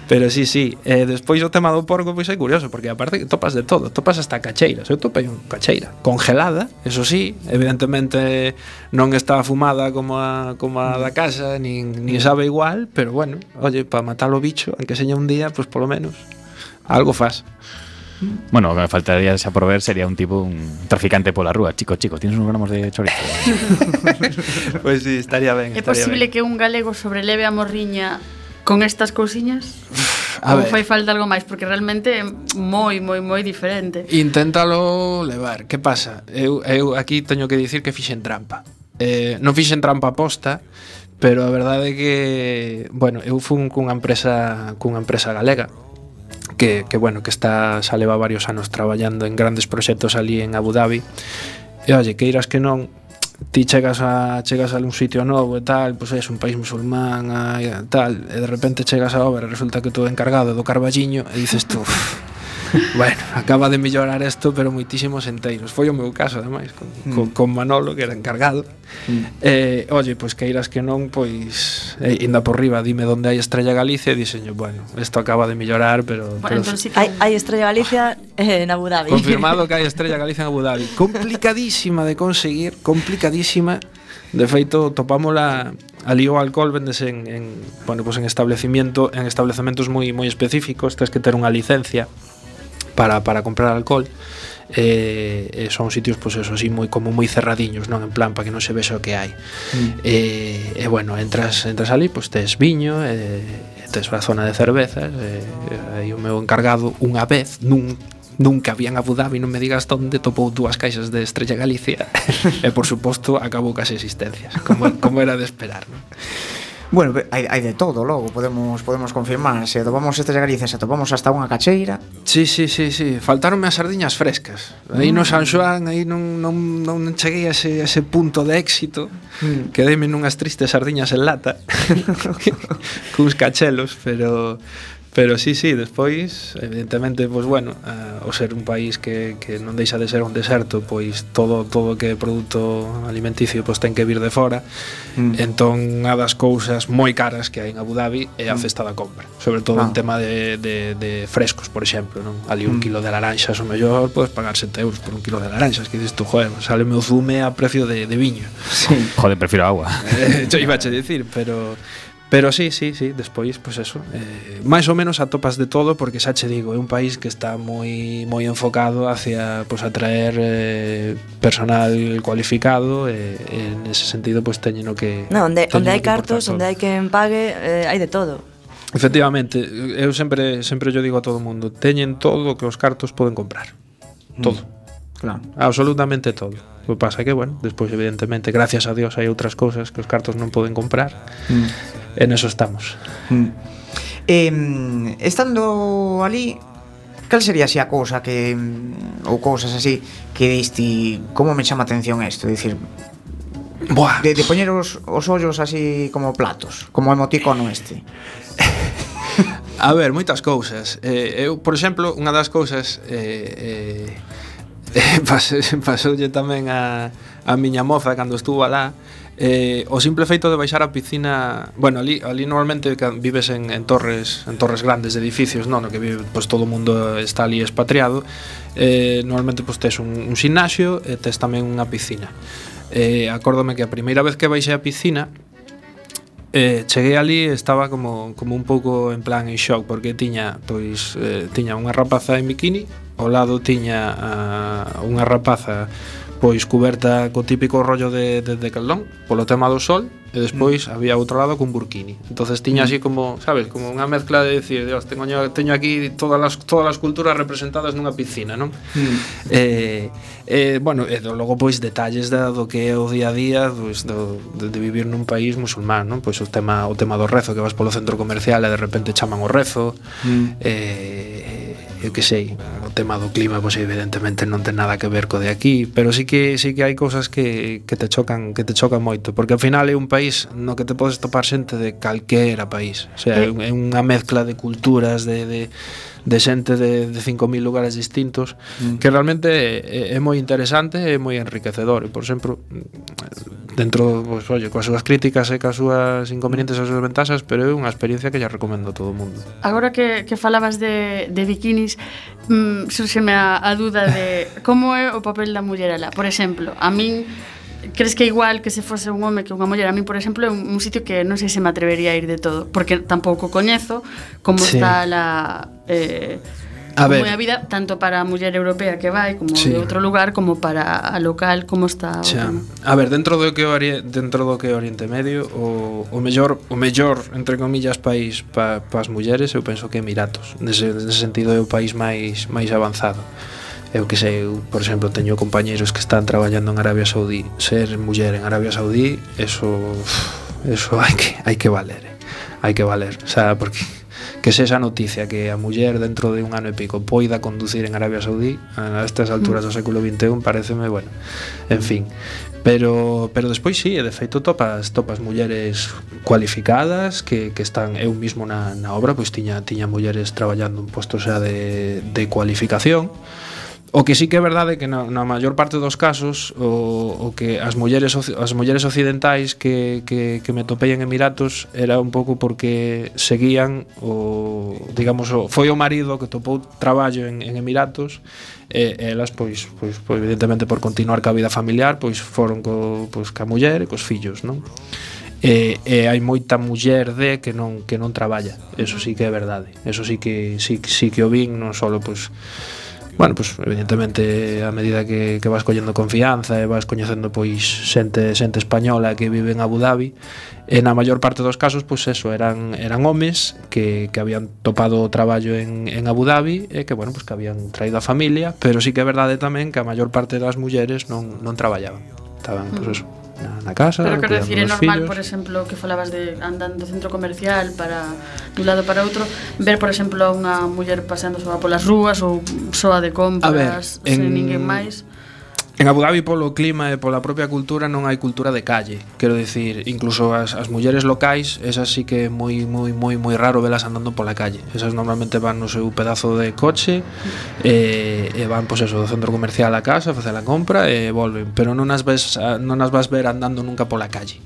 S6: Pero sí, sí, eh, despois o tema do porco pois é curioso, porque aparte que topas de todo, topas hasta cacheiras, eu topei un cacheira congelada, eso sí, evidentemente non está fumada como a, como a da casa, nin, nin sabe igual, pero bueno, oye, para matar o bicho, aunque seña un día, pois pues, polo menos algo faz.
S3: Bueno, o que me faltaría xa por ver sería un tipo un traficante pola rúa, chico, chico, tienes uns gramos de chorizo.
S6: pois pues sí, estaría ben, estaría
S5: É posible que un galego sobreleve a morriña con estas cousiñas?
S6: A
S5: Ou fai falta algo máis porque realmente é moi moi moi diferente.
S6: Inténtalo levar. Que pasa? Eu eu aquí teño que dicir que fixen trampa. Eh, non fixen trampa posta, pero a verdade é que, bueno, eu fun cunha empresa cunha empresa galega que, que bueno, que está xa leva varios anos traballando en grandes proxectos ali en Abu Dhabi. E olle, queiras que non, ti chegas a chegas a un sitio novo e tal, pois pues, é un país musulmán, e tal, e de repente chegas a obra, e resulta que tú encargado do Carballiño e dices tú, bueno, acaba de mellorar isto, pero moitísimos enteiros. Foi o meu caso, ademais, con, mm. con, con Manolo, que era encargado. Mm. Eh, oye, pois pues, queiras que non, pois, eh, inda por riba, dime onde hai Estrella Galicia, e dixenlle, bueno, isto acaba de mellorar, pero...
S5: Bueno, pero... Entonces,
S4: hai, hai Estrella Galicia ah. eh, en Abu Dhabi.
S6: Confirmado que hai Estrella Galicia en Abu Dhabi. Complicadísima de conseguir, complicadísima. De feito, topámola ali o alcohol vendese en, en bueno, pues en establecimiento en establecementos moi moi específicos, tens que ter unha licencia para, para comprar alcohol eh, eh, son sitios pues eso así moi como moi cerradiños non en plan para que non se vexa o que hai mm. eh, e eh, bueno entras entras ali pois pues, tes viño eh, tes a zona de cervezas eh, aí o meu encargado unha vez nun Nunca había en Abu Dhabi, non me digas onde topou dúas caixas de Estrella Galicia E por suposto acabou case existencias Como, como era de esperar non?
S2: Bueno, hai, hai de todo logo, podemos podemos confirmar, se atopamos estas galices, se atopamos hasta unha cacheira.
S6: Sí, sí, sí, sí, faltaronme as sardiñas frescas. Aí no ah. San Xoán, aí non, non, non cheguei a ese, a ese punto de éxito. Mm. Quedeime nunhas tristes sardiñas en lata. cuns cachelos, pero Pero sí, sí, despois, evidentemente, pois bueno, eh, uh, o ser un país que, que non deixa de ser un deserto, pois todo todo que é produto alimenticio pois ten que vir de fora. Mm. Entón, unha das cousas moi caras que hai en Abu Dhabi é a mm. festa da compra, sobre todo ah. en tema de, de, de frescos, por exemplo, non? Ali un mm. kilo de laranxas o mellor, podes pagar 7 euros por un kilo de laranxas, que dices tú, joder, sale meu zume a precio de, de viño.
S3: Sí. joder, prefiro agua.
S6: Eh, iba a dicir, pero Pero sí, sí, sí, despois, pois pues eso eh, Mais ou menos atopas de todo Porque xa che digo, é un país que está moi moi enfocado hacia pois, pues, atraer eh, personal cualificado eh, En ese sentido, pois pues, teñen o que
S4: no, Onde, onde hai cartos, onde hai quen pague eh, Hai de todo.
S6: Efectivamente, eu sempre sempre yo digo a todo o mundo Teñen todo o que os cartos poden comprar. Mm. Todo, mm. claro. absolutamente todo. O pasa que, bueno, despois evidentemente, gracias a Dios hai outras cousas que os cartos non poden comprar. Mm. En eso estamos. Mm.
S2: Eh, estando ali, cal sería así a cousa que mm, ou cousas así que diste, como me chama a atención isto, dicir, Buah. De, de poñer os, os ollos así como platos, como emoticono este.
S6: A ver, moitas cousas. Eh, eu, por exemplo, unha das cousas eh, eh, pasoulle tamén a, a miña moza cando estuvo alá. Eh, o simple feito de baixar a piscina bueno, ali, ali normalmente vives en, en torres en torres grandes de edificios non? no que vive, pois, todo o mundo está ali expatriado eh, normalmente pois, tes un, un gimnasio e tes tamén unha piscina. Eh, acórdome que a primeira vez que baixei a piscina eh, cheguei ali estaba como, como un pouco en plan en shock porque tiña pois eh, tiña unha rapaza en bikini ao lado tiña a, unha rapaza pois cuberta co típico rollo de, de, de caldón polo tema do sol e despois mm. había outro lado cun burkini entonces tiña mm. así como, sabes, como unha mezcla de decir, Dios, teño, teño aquí todas as, todas as culturas representadas nunha piscina non? Mm. Eh, eh, bueno, e do, logo pois detalles da, do que é o día a día pois, do, de, de vivir nun país musulmán non? pois o tema, o tema do rezo que vas polo centro comercial e de repente chaman o rezo mm. eh, eu que sei, tema do clima pois evidentemente non ten nada que ver co de aquí, pero sí que sí que hai cousas que, que te chocan, que te chocan moito, porque ao final é un país no que te podes topar xente de calquera país, o sea, é unha mezcla de culturas, de, de de xente de, de 5.000 lugares distintos mm. que realmente é, é moi interesante e moi enriquecedor e por exemplo dentro, pois, pues, oye, coas súas críticas e coas súas inconvenientes e as súas ventaxas pero é unha experiencia que lle recomendo a todo o mundo
S5: Agora que, que falabas de, de bikinis mm, surxeme a, a dúda de como é o papel da muller alá. Por exemplo, a min crees que igual que se fose un home que unha muller a min, por exemplo, é un, un sitio que non sei se me atrevería a ir de todo, porque tampouco coñezo como sí. está la eh, a ver, é a vida tanto para a muller europea que vai como sí. de outro lugar como para a local como está
S6: Xa. A ver, dentro do que ori dentro do que Oriente Medio o, o mellor o mellor entre comillas país pa, pa as mulleres eu penso que Emiratos. Nese, nese sentido é o país máis máis avanzado eu que sei, eu, por exemplo, teño compañeiros que están traballando en Arabia Saudí. Ser muller en Arabia Saudí, eso eso hai que hai que valer. Eh? Hai que valer, o sea, porque que esa noticia que a muller dentro de un ano e pico poida conducir en Arabia Saudí a estas alturas do mm. século XXI pareceme, bueno, en fin. Pero pero despois sí, e de feito topas topas mulleres cualificadas que, que están eu mismo na, na obra pois tiña tiña mulleres traballando en postos xa de, de cualificación. O que sí que é verdade que na, na maior parte dos casos o, o que as mulleres as mulleres occidentais que, que, que me topei en Emiratos era un pouco porque seguían o digamos o, foi o marido que topou traballo en, en Emiratos e elas pois, pois, pois evidentemente por continuar ca vida familiar pois foron co, pois, ca muller e cos fillos, non? e, e hai moita muller de que non que non traballa. Eso sí que é verdade. Eso sí que sí, sí que o vin non só pois bueno, pues evidentemente a medida que, que vas collendo confianza e vas coñecendo pois xente xente española que vive en Abu Dhabi, e na maior parte dos casos pois eso eran eran homes que, que habían topado o traballo en, en Abu Dhabi e que bueno, pois que habían traído a familia, pero sí que é verdade tamén que a maior parte das mulleres non non traballaban. Estaban, pois eso, na, na casa
S5: Pero quero decir, é normal,
S6: fillos.
S5: por exemplo, que falabas de andando do centro comercial para dun lado para outro Ver, por exemplo, a unha muller paseando soa polas rúas ou soa de compras
S6: a ver, en...
S5: sen ninguén máis
S6: En Abu Dhabi polo clima e pola propia cultura non hai cultura de calle. Quero dicir, incluso as, as mulleres locais Esas sí que é moi, moi, moi, moi raro velas andando pola calle. Esas normalmente van no seu pedazo de coche E, e van, pois eso, do centro comercial a casa Facer a compra e volven. Pero non as, ves, ah, non as vas ver andando nunca pola calle.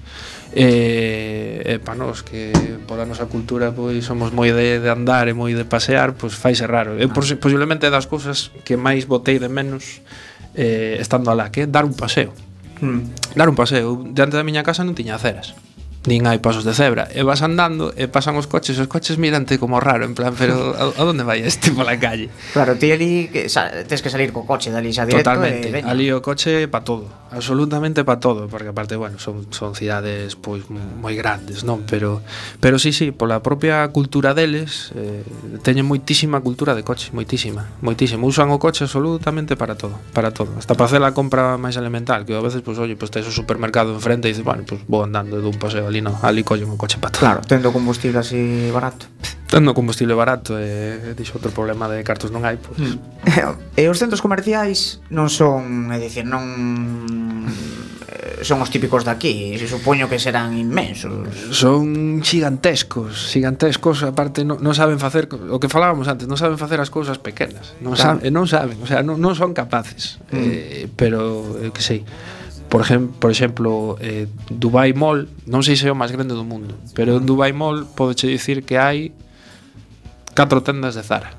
S6: E, e pa nós que pola nosa cultura pois somos moi de, de andar e moi de pasear pois faise raro. E, ah. posiblemente das cousas que máis botei de menos eh, estando alá, que dar un paseo.
S2: Hmm.
S6: Dar un paseo. Diante da miña casa non tiña aceras nin hai pasos de cebra. E vas andando e pasan os coches os coches mirante como raro en plan pero a, a donde vai este pola calle?
S2: Claro ti ali que, sa, tens que salir co coche dali xa directo
S6: totalmente.
S2: e,
S6: ali o coche pa todo absolutamente pa todo porque aparte bueno son, son cidades pois moi grandes non? Mm. Pero pero sí sí pola propia cultura deles eh, teñen moitísima cultura de coche moitísima moitísima. Usan o coche absolutamente para todo para todo. Hasta para hacer a compra máis elemental que a veces pois pues, oye pois pues, tes o supermercado enfrente e dices bueno pois pues, vou andando dun paseo ali non, ali colle un coche pato.
S2: Claro, tendo combustible así barato.
S6: Tendo combustible barato e eh, dixo outro problema de cartos non hai, pois. Pues. Mm.
S2: E os centros comerciais non son, é dicir, non son os típicos daqui, se supoño que serán inmensos.
S6: Son gigantescos, gigantescos, aparte non, non saben facer o que falábamos antes, non saben facer as cousas pequenas, non
S2: claro.
S6: saben, non saben, o sea, non, non son capaces.
S2: Mm.
S6: Eh, pero eu que sei por, exemplo, por exemplo eh, Dubai Mall, non sei se é o máis grande do mundo, pero en Dubai Mall podeche dicir que hai catro tendas de Zara.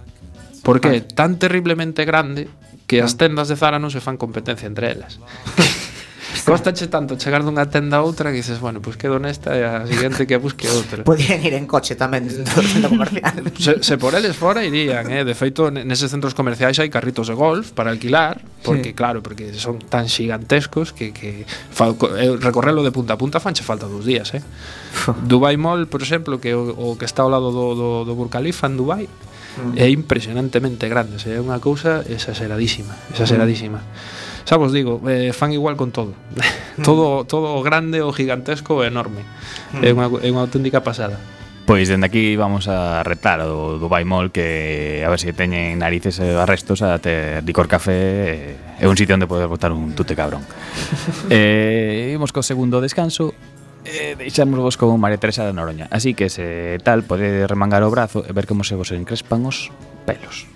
S6: Porque é ah. tan terriblemente grande que as ah. tendas de Zara non se fan competencia entre elas. Costache tanto chegar dunha tenda a outra que dices, bueno, pois pues quedo nesta e a seguinte que busque outra.
S2: Podían ir en coche tamén eh. do centro comercial.
S6: se, se por eles fora irían, eh? de feito neses centros comerciais hai carritos de golf para alquilar, porque sí. claro, porque son tan xigantescos que, que fa, eh, recorrelo de punta a punta fanche falta dous días, eh? Dubai Mall, por exemplo, que o, o que está ao lado do, do, do Burj Khalifa en Dubai, mm. é impresionantemente grande, é unha cousa exageradísima, exageradísima. Mm xa vos digo, eh, fan igual con todo. todo todo o grande, o gigantesco, o enorme. Hmm. É unha, é unha auténtica pasada.
S3: Pois dende aquí vamos a retar o do Mall que a ver se teñen narices e arrestos a ter licor café eh, é un sitio onde poder botar un tute cabrón. eh, imos co segundo descanso eh, deixamos vos con María Teresa da Noroña. Así que se tal, pode remangar o brazo e ver como se vos encrespan os pelos.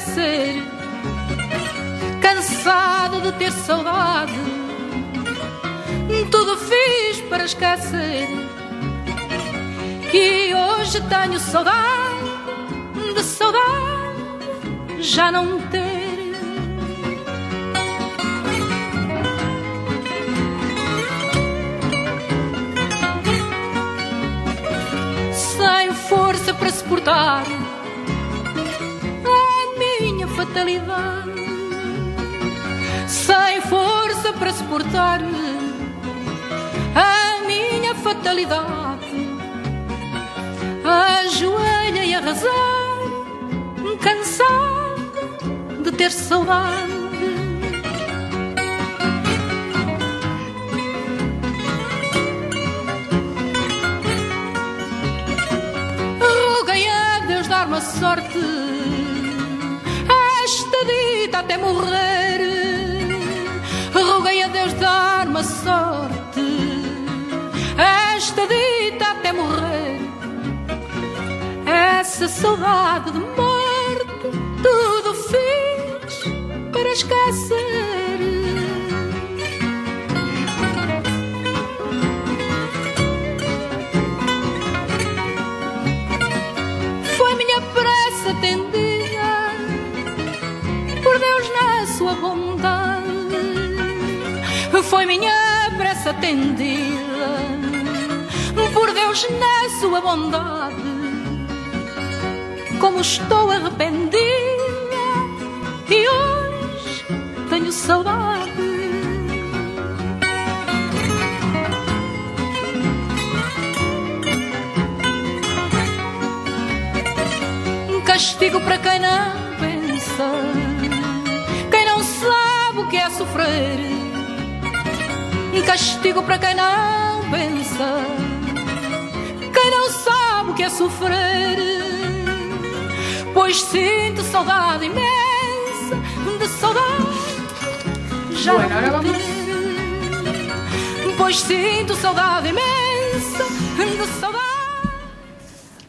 S9: Esquecer. Cansada de ter saudade. Tudo fiz para esquecer. E hoje tenho saudade de saudade já não ter. sem força para suportar mortalidade, sem força para suportar a minha fatalidade. Ajoelha e a rezar, cansada de ter saudade. Roguei a Deus dar uma sorte esta dita até morrer. Roguei a Deus dar uma sorte. Esta dita até morrer. Essa saudade de morte, atendida por Deus na sua bondade. Como estou arrependida e hoje tenho saudade. Castigo para quem não pensa, quem não sabe o que é sofrer. Um castigo para quem não pensa, quem não sabe o que é sofrer. Pois sinto saudade imensa de saudade. Já
S5: Bueno,
S9: não
S5: ahora vamos-.
S9: Pois sinto saudade imensa de saudade.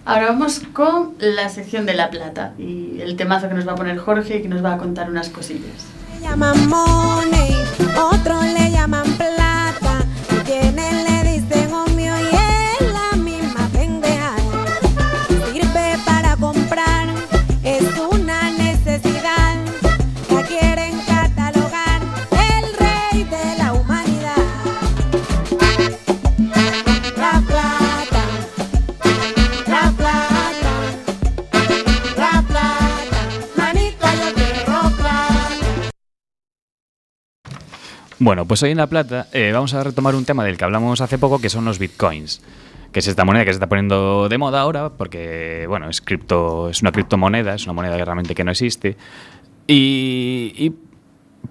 S5: Ahora vamos con la sección de La Plata y el temazo que nos va a poner Jorge y que nos va a contar unas cosillas.
S10: Le llaman money, otros le
S3: Bueno, pues hoy en La Plata eh, vamos a retomar un tema del que hablamos hace poco, que son los bitcoins. Que es esta moneda que se está poniendo de moda ahora, porque, bueno, es, cripto, es una criptomoneda, es una moneda que realmente que no existe. Y, y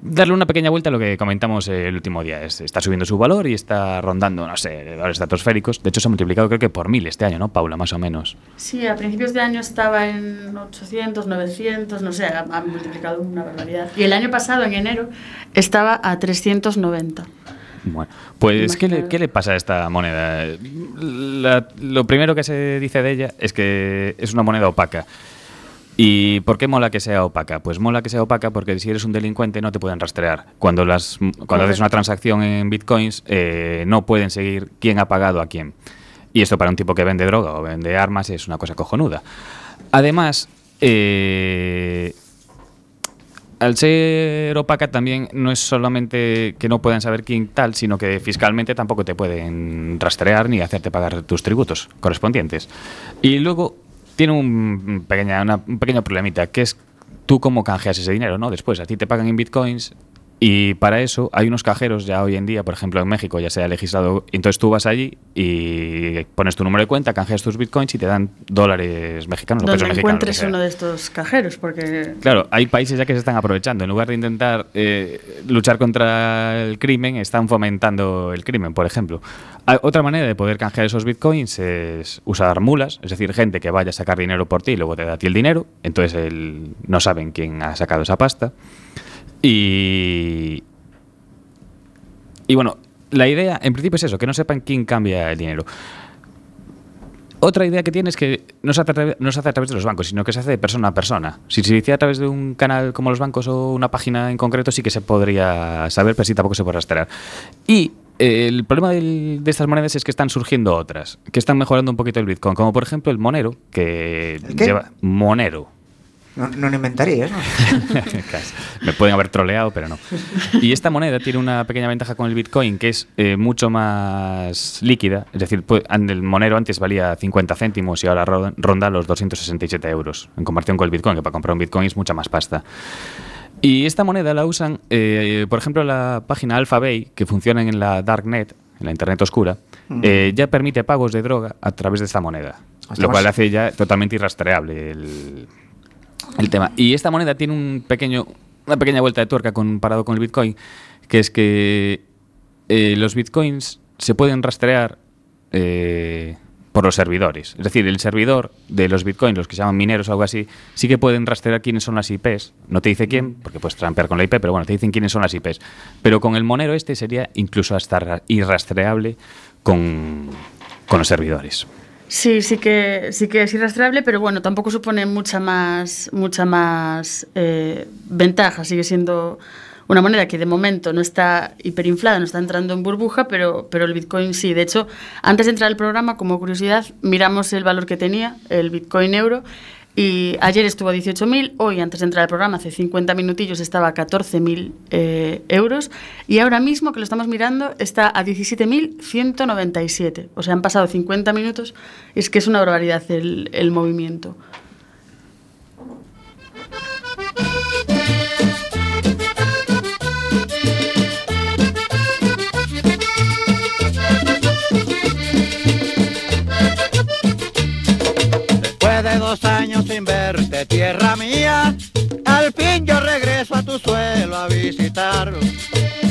S3: darle una pequeña vuelta a lo que comentamos el último día. Es- está subiendo su valor y está rondando, no sé, valores estratosféricos. De hecho, se ha multiplicado creo que por mil este año, ¿no, Paula? Más o menos.
S5: Sí, a principios de año estaba en 800, 900, no sé, ha, multiplicado una barbaridad. Y el año pasado, en enero, estaba a 390.
S3: Bueno, pues ¿qué le, qué le pasa a esta moneda? La- lo primero que se dice de ella es que es una moneda opaca. ¿Y por qué mola que sea opaca? Pues mola que sea opaca porque si eres un delincuente no te pueden rastrear. Cuando, las, cuando haces una transacción en bitcoins eh, no pueden seguir quién ha pagado a quién. Y esto para un tipo que vende droga o vende armas es una cosa cojonuda. Además, eh, al ser opaca también no es solamente que no puedan saber quién tal, sino que fiscalmente tampoco te pueden rastrear ni hacerte pagar tus tributos correspondientes. Y luego tiene un, pequeña, una- un pequeño problemita, que es tú cómo canjeas ese dinero, ¿no? Después, a ti te pagan en bitcoins y para eso hay unos cajeros ya hoy en día, por ejemplo en México ya se ha legislado, entonces tú vas allí y pones tu número de cuenta, canjeas tus bitcoins y te dan dólares mexicanos pesos
S5: Donde
S3: mexicanos. que
S5: encuentres
S3: sea.
S5: uno de estos cajeros, porque
S3: Claro, hay países ya que se están aprovechando. En lugar de intentar eh, luchar contra el crimen, están fomentando el crimen, por ejemplo. Hay otra manera de poder canjear esos bitcoins es usar mulas, es decir, gente que vaya a sacar dinero por ti y luego te da a ti el dinero. Entonces el- no saben quién ha sacado esa pasta. Y. Y bueno, la idea en principio es eso, que no sepan quién cambia el dinero. Otra idea que tiene es que no se, hace a través, no se hace a través de los bancos, sino que se hace de persona a persona. Si se hiciera a través de un canal como los bancos o una página en concreto, sí que se podría saber, pero sí tampoco se puede rastrear. Y eh, el problema del- de estas monedas es que están surgiendo otras, que están mejorando un poquito el Bitcoin, como por ejemplo el Monero, que lleva Monero.
S2: No, no lo inventarías, ¿no?
S3: Casi. Me pueden haber troleado, pero no. Y esta moneda tiene una pequeña ventaja con el Bitcoin, que es eh, mucho más líquida. Es decir, pues, el Monero antes valía 50 céntimos y ahora ro- ronda los 267 euros, en comparación con el Bitcoin, que para comprar un Bitcoin es mucha más pasta. Y esta moneda la usan, eh, por ejemplo, la página Alphabay, que funciona en la Darknet, en la Internet oscura, eh, ya permite pagos de droga a través de esta moneda. Lo cual hace ya totalmente irrastreable el, el tema. Y esta moneda tiene un pequeño, una pequeña vuelta de tuerca comparado con el Bitcoin, que es que eh, los Bitcoins se pueden rastrear eh, por los servidores. Es decir, el servidor de los bitcoins, los que se llaman mineros o algo así, sí que pueden rastrear quiénes son las IPs. No te dice quién, porque puedes trampear con la IP, pero bueno, te dicen quiénes son las IPs. Pero con el monero este sería incluso hasta ra- irrastreable con, con los servidores.
S5: Sí, sí que, sí que es irrastreable, pero bueno, tampoco supone mucha más, mucha más eh, ventaja. Sigue siendo una moneda que de momento no está hiperinflada, no está entrando en burbuja, pero, pero el Bitcoin sí. De hecho, antes de entrar al programa, como curiosidad, miramos el valor que tenía el Bitcoin euro y ayer estuvo a 18.000, hoy antes de entrar al programa, hace 50 minutillos, estaba a 14.000 eh, euros y ahora mismo que lo estamos mirando está a 17.197. O sea, han pasado 50 minutos es que es una barbaridad el movimiento.
S7: Verte, tierra mía, al fin yo regreso a tu suelo a visitar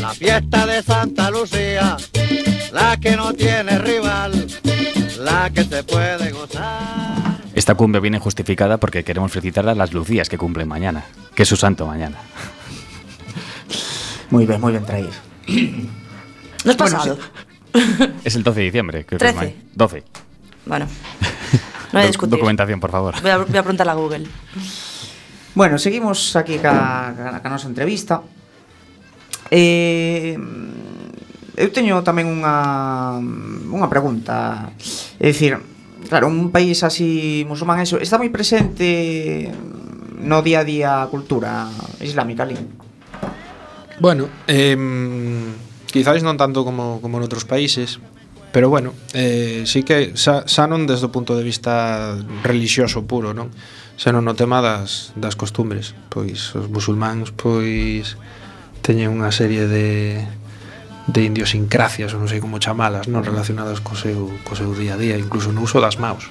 S7: la fiesta de Santa Lucía, la que no tiene rival, la que se puede gozar.
S3: Esta cumbre viene justificada porque queremos felicitar a las Lucías que cumplen mañana, que es su santo mañana.
S2: Muy bien, muy bien traído.
S4: No es pasado.
S3: Es el 12 de diciembre, creo que es
S4: 13.
S3: ma- 12.
S4: Bueno, no
S3: é
S4: discutir.
S3: Documentación, por favor.
S4: Voy a, voy a preguntar a Google.
S2: Bueno, seguimos aquí ca, ca, ca nosa entrevista. Eh, eu teño tamén unha unha pregunta. É dicir, claro, un país así musulmán eso está moi presente no día a día a cultura islámica ali.
S6: Bueno, eh, quizáis non tanto como como en outros países, Pero bueno, eh, sí que xa, xa non desde o punto de vista religioso puro, non? Senón no tema das, das costumbres. Pois os musulmáns, pois teñen unha serie de de idiosincrasias, non sei como chamalas, non relacionadas co seu, co seu día a día, incluso no uso das maus.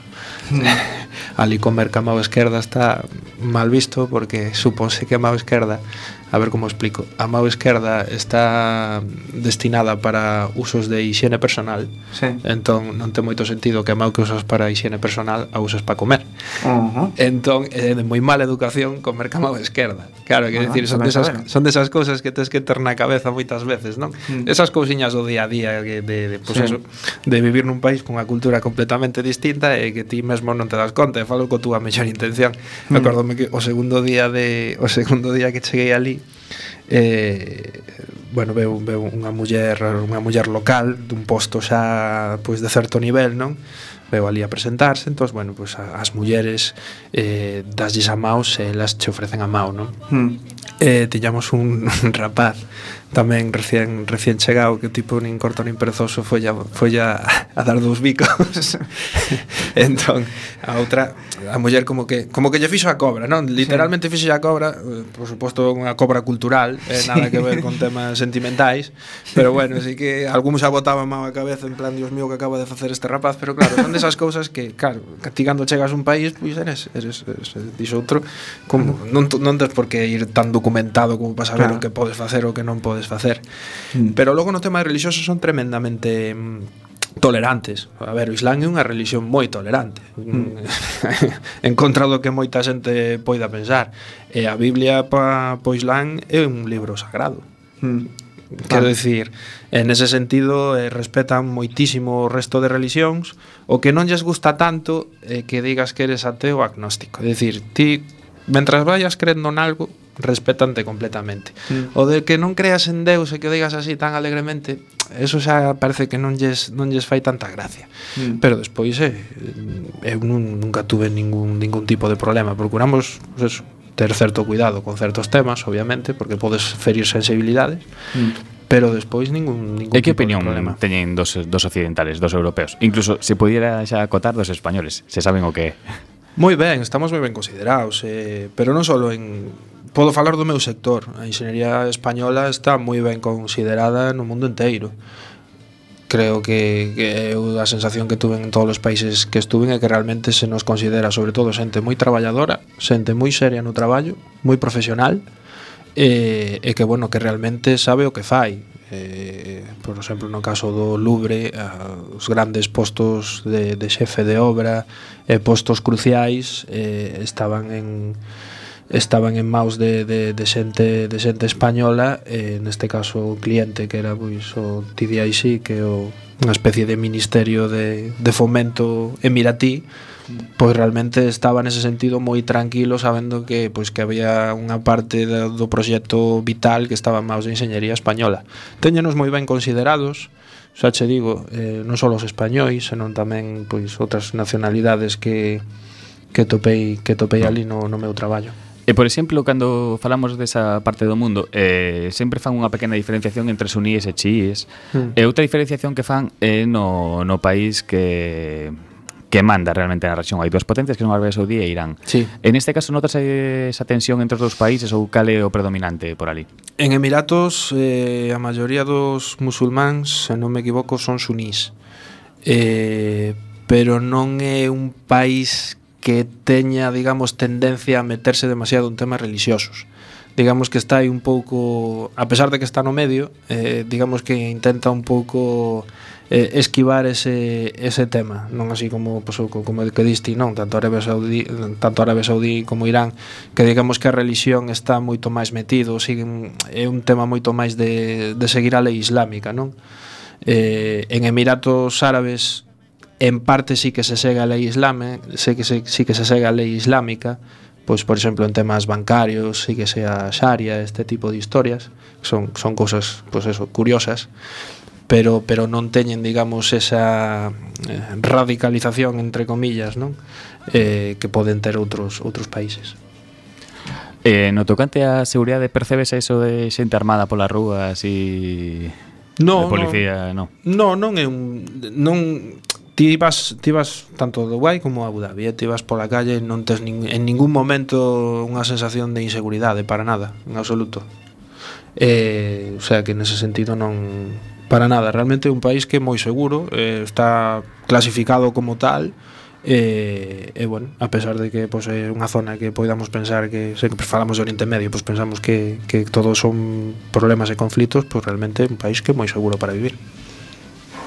S6: Mm. Ali comer ca mão esquerda está mal visto porque supónse que a mão esquerda a ver como explico. A mão esquerda está destinada para usos de higiene personal.
S2: Sí.
S6: Entón non ten moito sentido que a mão que usas para higiene personal a usas para comer.
S2: Uh -huh.
S6: Entón é de moi mala educación comer ca mão esquerda. Claro, que
S2: uh -huh.
S6: decir, son desas
S2: de
S6: son desas cousas que tes que ter na cabeza moitas veces, non?
S2: mm.
S6: Esas cousiñas do día a día que de, de pues
S2: sí.
S6: eso, de vivir nun país cunha cultura completamente distinta e que ti mesmo non te das conta, e falo co túa mellor intención. Uh
S2: -huh.
S6: Acórdome que o segundo día de o segundo día que cheguei ali Eh, bueno, veu, veu unha muller unha muller local dun posto xa pois de certo nivel, non? Veu ali a presentarse, entón, bueno, pois as mulleres eh, daslle a maus e elas che ofrecen a mao, non?
S2: Mm.
S6: Eh, tiñamos un, un rapaz tamén recién recién chegado que tipo nin corto nin perezoso foi a, foi a, a dar dous bicos entón a outra a muller como que como que lle fixo a cobra non literalmente sí. fixo a cobra eh, por suposto unha cobra cultural eh, nada que ver con temas sentimentais pero bueno así que algún xa botaba mal a cabeza en plan dios mío que acaba de facer este rapaz pero claro son desas cousas que claro castigando chegas a un país pois pues eres eres, eres, eh, eres dis outro como non non tes por que ir tan documentado como para saber
S2: claro.
S6: o que podes facer ou que non podes desfacer.
S2: Mm.
S6: Pero logo no tema religioso son tremendamente mm, tolerantes. A ver, o Islam é unha religión moi tolerante. Mm. mm. en contra do que moita xente poida pensar. E a Biblia pa, po Islam é un libro sagrado.
S2: Mm.
S6: Quero ah. dicir, en ese sentido eh, respetan moitísimo o resto de religións o que non lles gusta tanto é eh, que digas que eres ateo agnóstico. É dicir, ti mentras vayas crendo en algo, respetante completamente.
S2: Mm.
S6: O de que non creas en Deus e que o digas así tan alegremente, eso xa parece que non lles, non lles fai tanta gracia.
S2: Mm.
S6: Pero despois, eh, eh, eu nun, nunca tuve ningún, ningún tipo de problema. Procuramos, pues eso, ter certo cuidado con certos temas, obviamente, porque podes ferir sensibilidades,
S2: mm.
S6: pero despois ningún, ningún
S3: e que opinión
S6: problema.
S3: teñen dos, dos occidentales, dos europeos? Incluso se pudiera xa acotar dos españoles, se saben o que é.
S6: Moi ben, estamos moi ben considerados, eh, pero non só en podo falar do meu sector. A enxeñería española está moi ben considerada no mundo inteiro. Creo que, que eu a sensación que tuve en todos os países que estuve é que realmente se nos considera, sobre todo, xente moi traballadora, xente moi seria no traballo, moi profesional, e, e que, bueno, que realmente sabe o que fai eh, por exemplo no caso do Louvre eh, os grandes postos de, de xefe de obra e eh, postos cruciais eh, estaban en estaban en maus de, de, de xente de xente española. E eh, neste caso o cliente que era pois o TDIC que é o, unha especie de ministerio de, de fomento emiratí pois realmente estaba nese sentido moi tranquilo sabendo que pois que había unha parte do, do proxecto vital que estaba en maus de enxeñería española. Téñenos moi ben considerados, xa che digo, eh, non só os españois, senón tamén pois outras nacionalidades que que topei que topei ali no, no meu traballo.
S3: E, por exemplo, cando falamos desa parte do mundo, eh, sempre fan unha pequena diferenciación entre suníes e chiíes.
S6: Mm.
S3: E outra diferenciación que fan é no, no país que que manda realmente na región. Hai dúas potencias que son Arabia Saudí e Irán.
S6: Sí.
S3: En este caso, notas esa tensión entre os dous países ou cal é o predominante por ali?
S6: En Emiratos, eh, a maioría dos musulmáns, se non me equivoco, son sunís. Eh, pero non é un país que teña, digamos, tendencia a meterse demasiado en temas religiosos digamos que está aí un pouco, a pesar de que está no medio, eh, digamos que intenta un pouco eh, esquivar ese, ese tema, non así como pasou pues, como que diste, non, tanto Arabia Saudí, tanto Arabia Saudí como Irán, que digamos que a religión está moito máis metido, siguen, é un tema moito máis de, de seguir a lei islámica, non? Eh, en Emiratos Árabes en parte sí que se segue a lei islame, sí que se, sí que se segue a lei islámica, pois por exemplo en temas bancarios, sí que sea xaria, este tipo de historias, son son cousas pois eso, curiosas pero pero non teñen, digamos, esa eh, radicalización entre comillas, non? Eh, que poden ter outros outros países.
S3: Eh, no tocante á seguridade percebes eso de xente armada polas rúas e
S6: No,
S3: de policía, non. No.
S6: no, non é un non ti vas, ti vas tanto a Dubai como a Abu Dhabi, eh? ti ibas pola calle e non tes nin, en ningún momento unha sensación de inseguridade para nada, en absoluto. Eh, o sea que nese sentido non para nada, realmente é un país que é moi seguro, eh, está clasificado como tal. E, eh, eh, bueno, a pesar de que pois, pues, é unha zona que podamos pensar que se que falamos de Oriente Medio, pois pues, pensamos que, que todos son problemas e conflitos, pois realmente é un país que é moi seguro para vivir.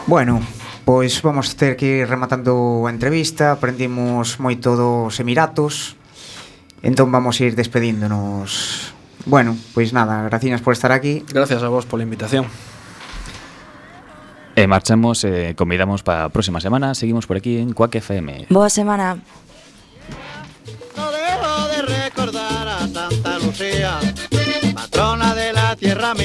S2: Bueno, Pois vamos ter que ir rematando a entrevista Aprendimos moito dos Emiratos Entón vamos ir despedíndonos Bueno, pois nada, graciñas por estar aquí
S6: Gracias a vos pola invitación
S3: E marchamos, eh, convidamos para a próxima semana. Seguimos por aquí en Quack FM.
S4: Boa semana.
S7: No dejo de recordar a Santa Lucía, patrona de la tierra mía.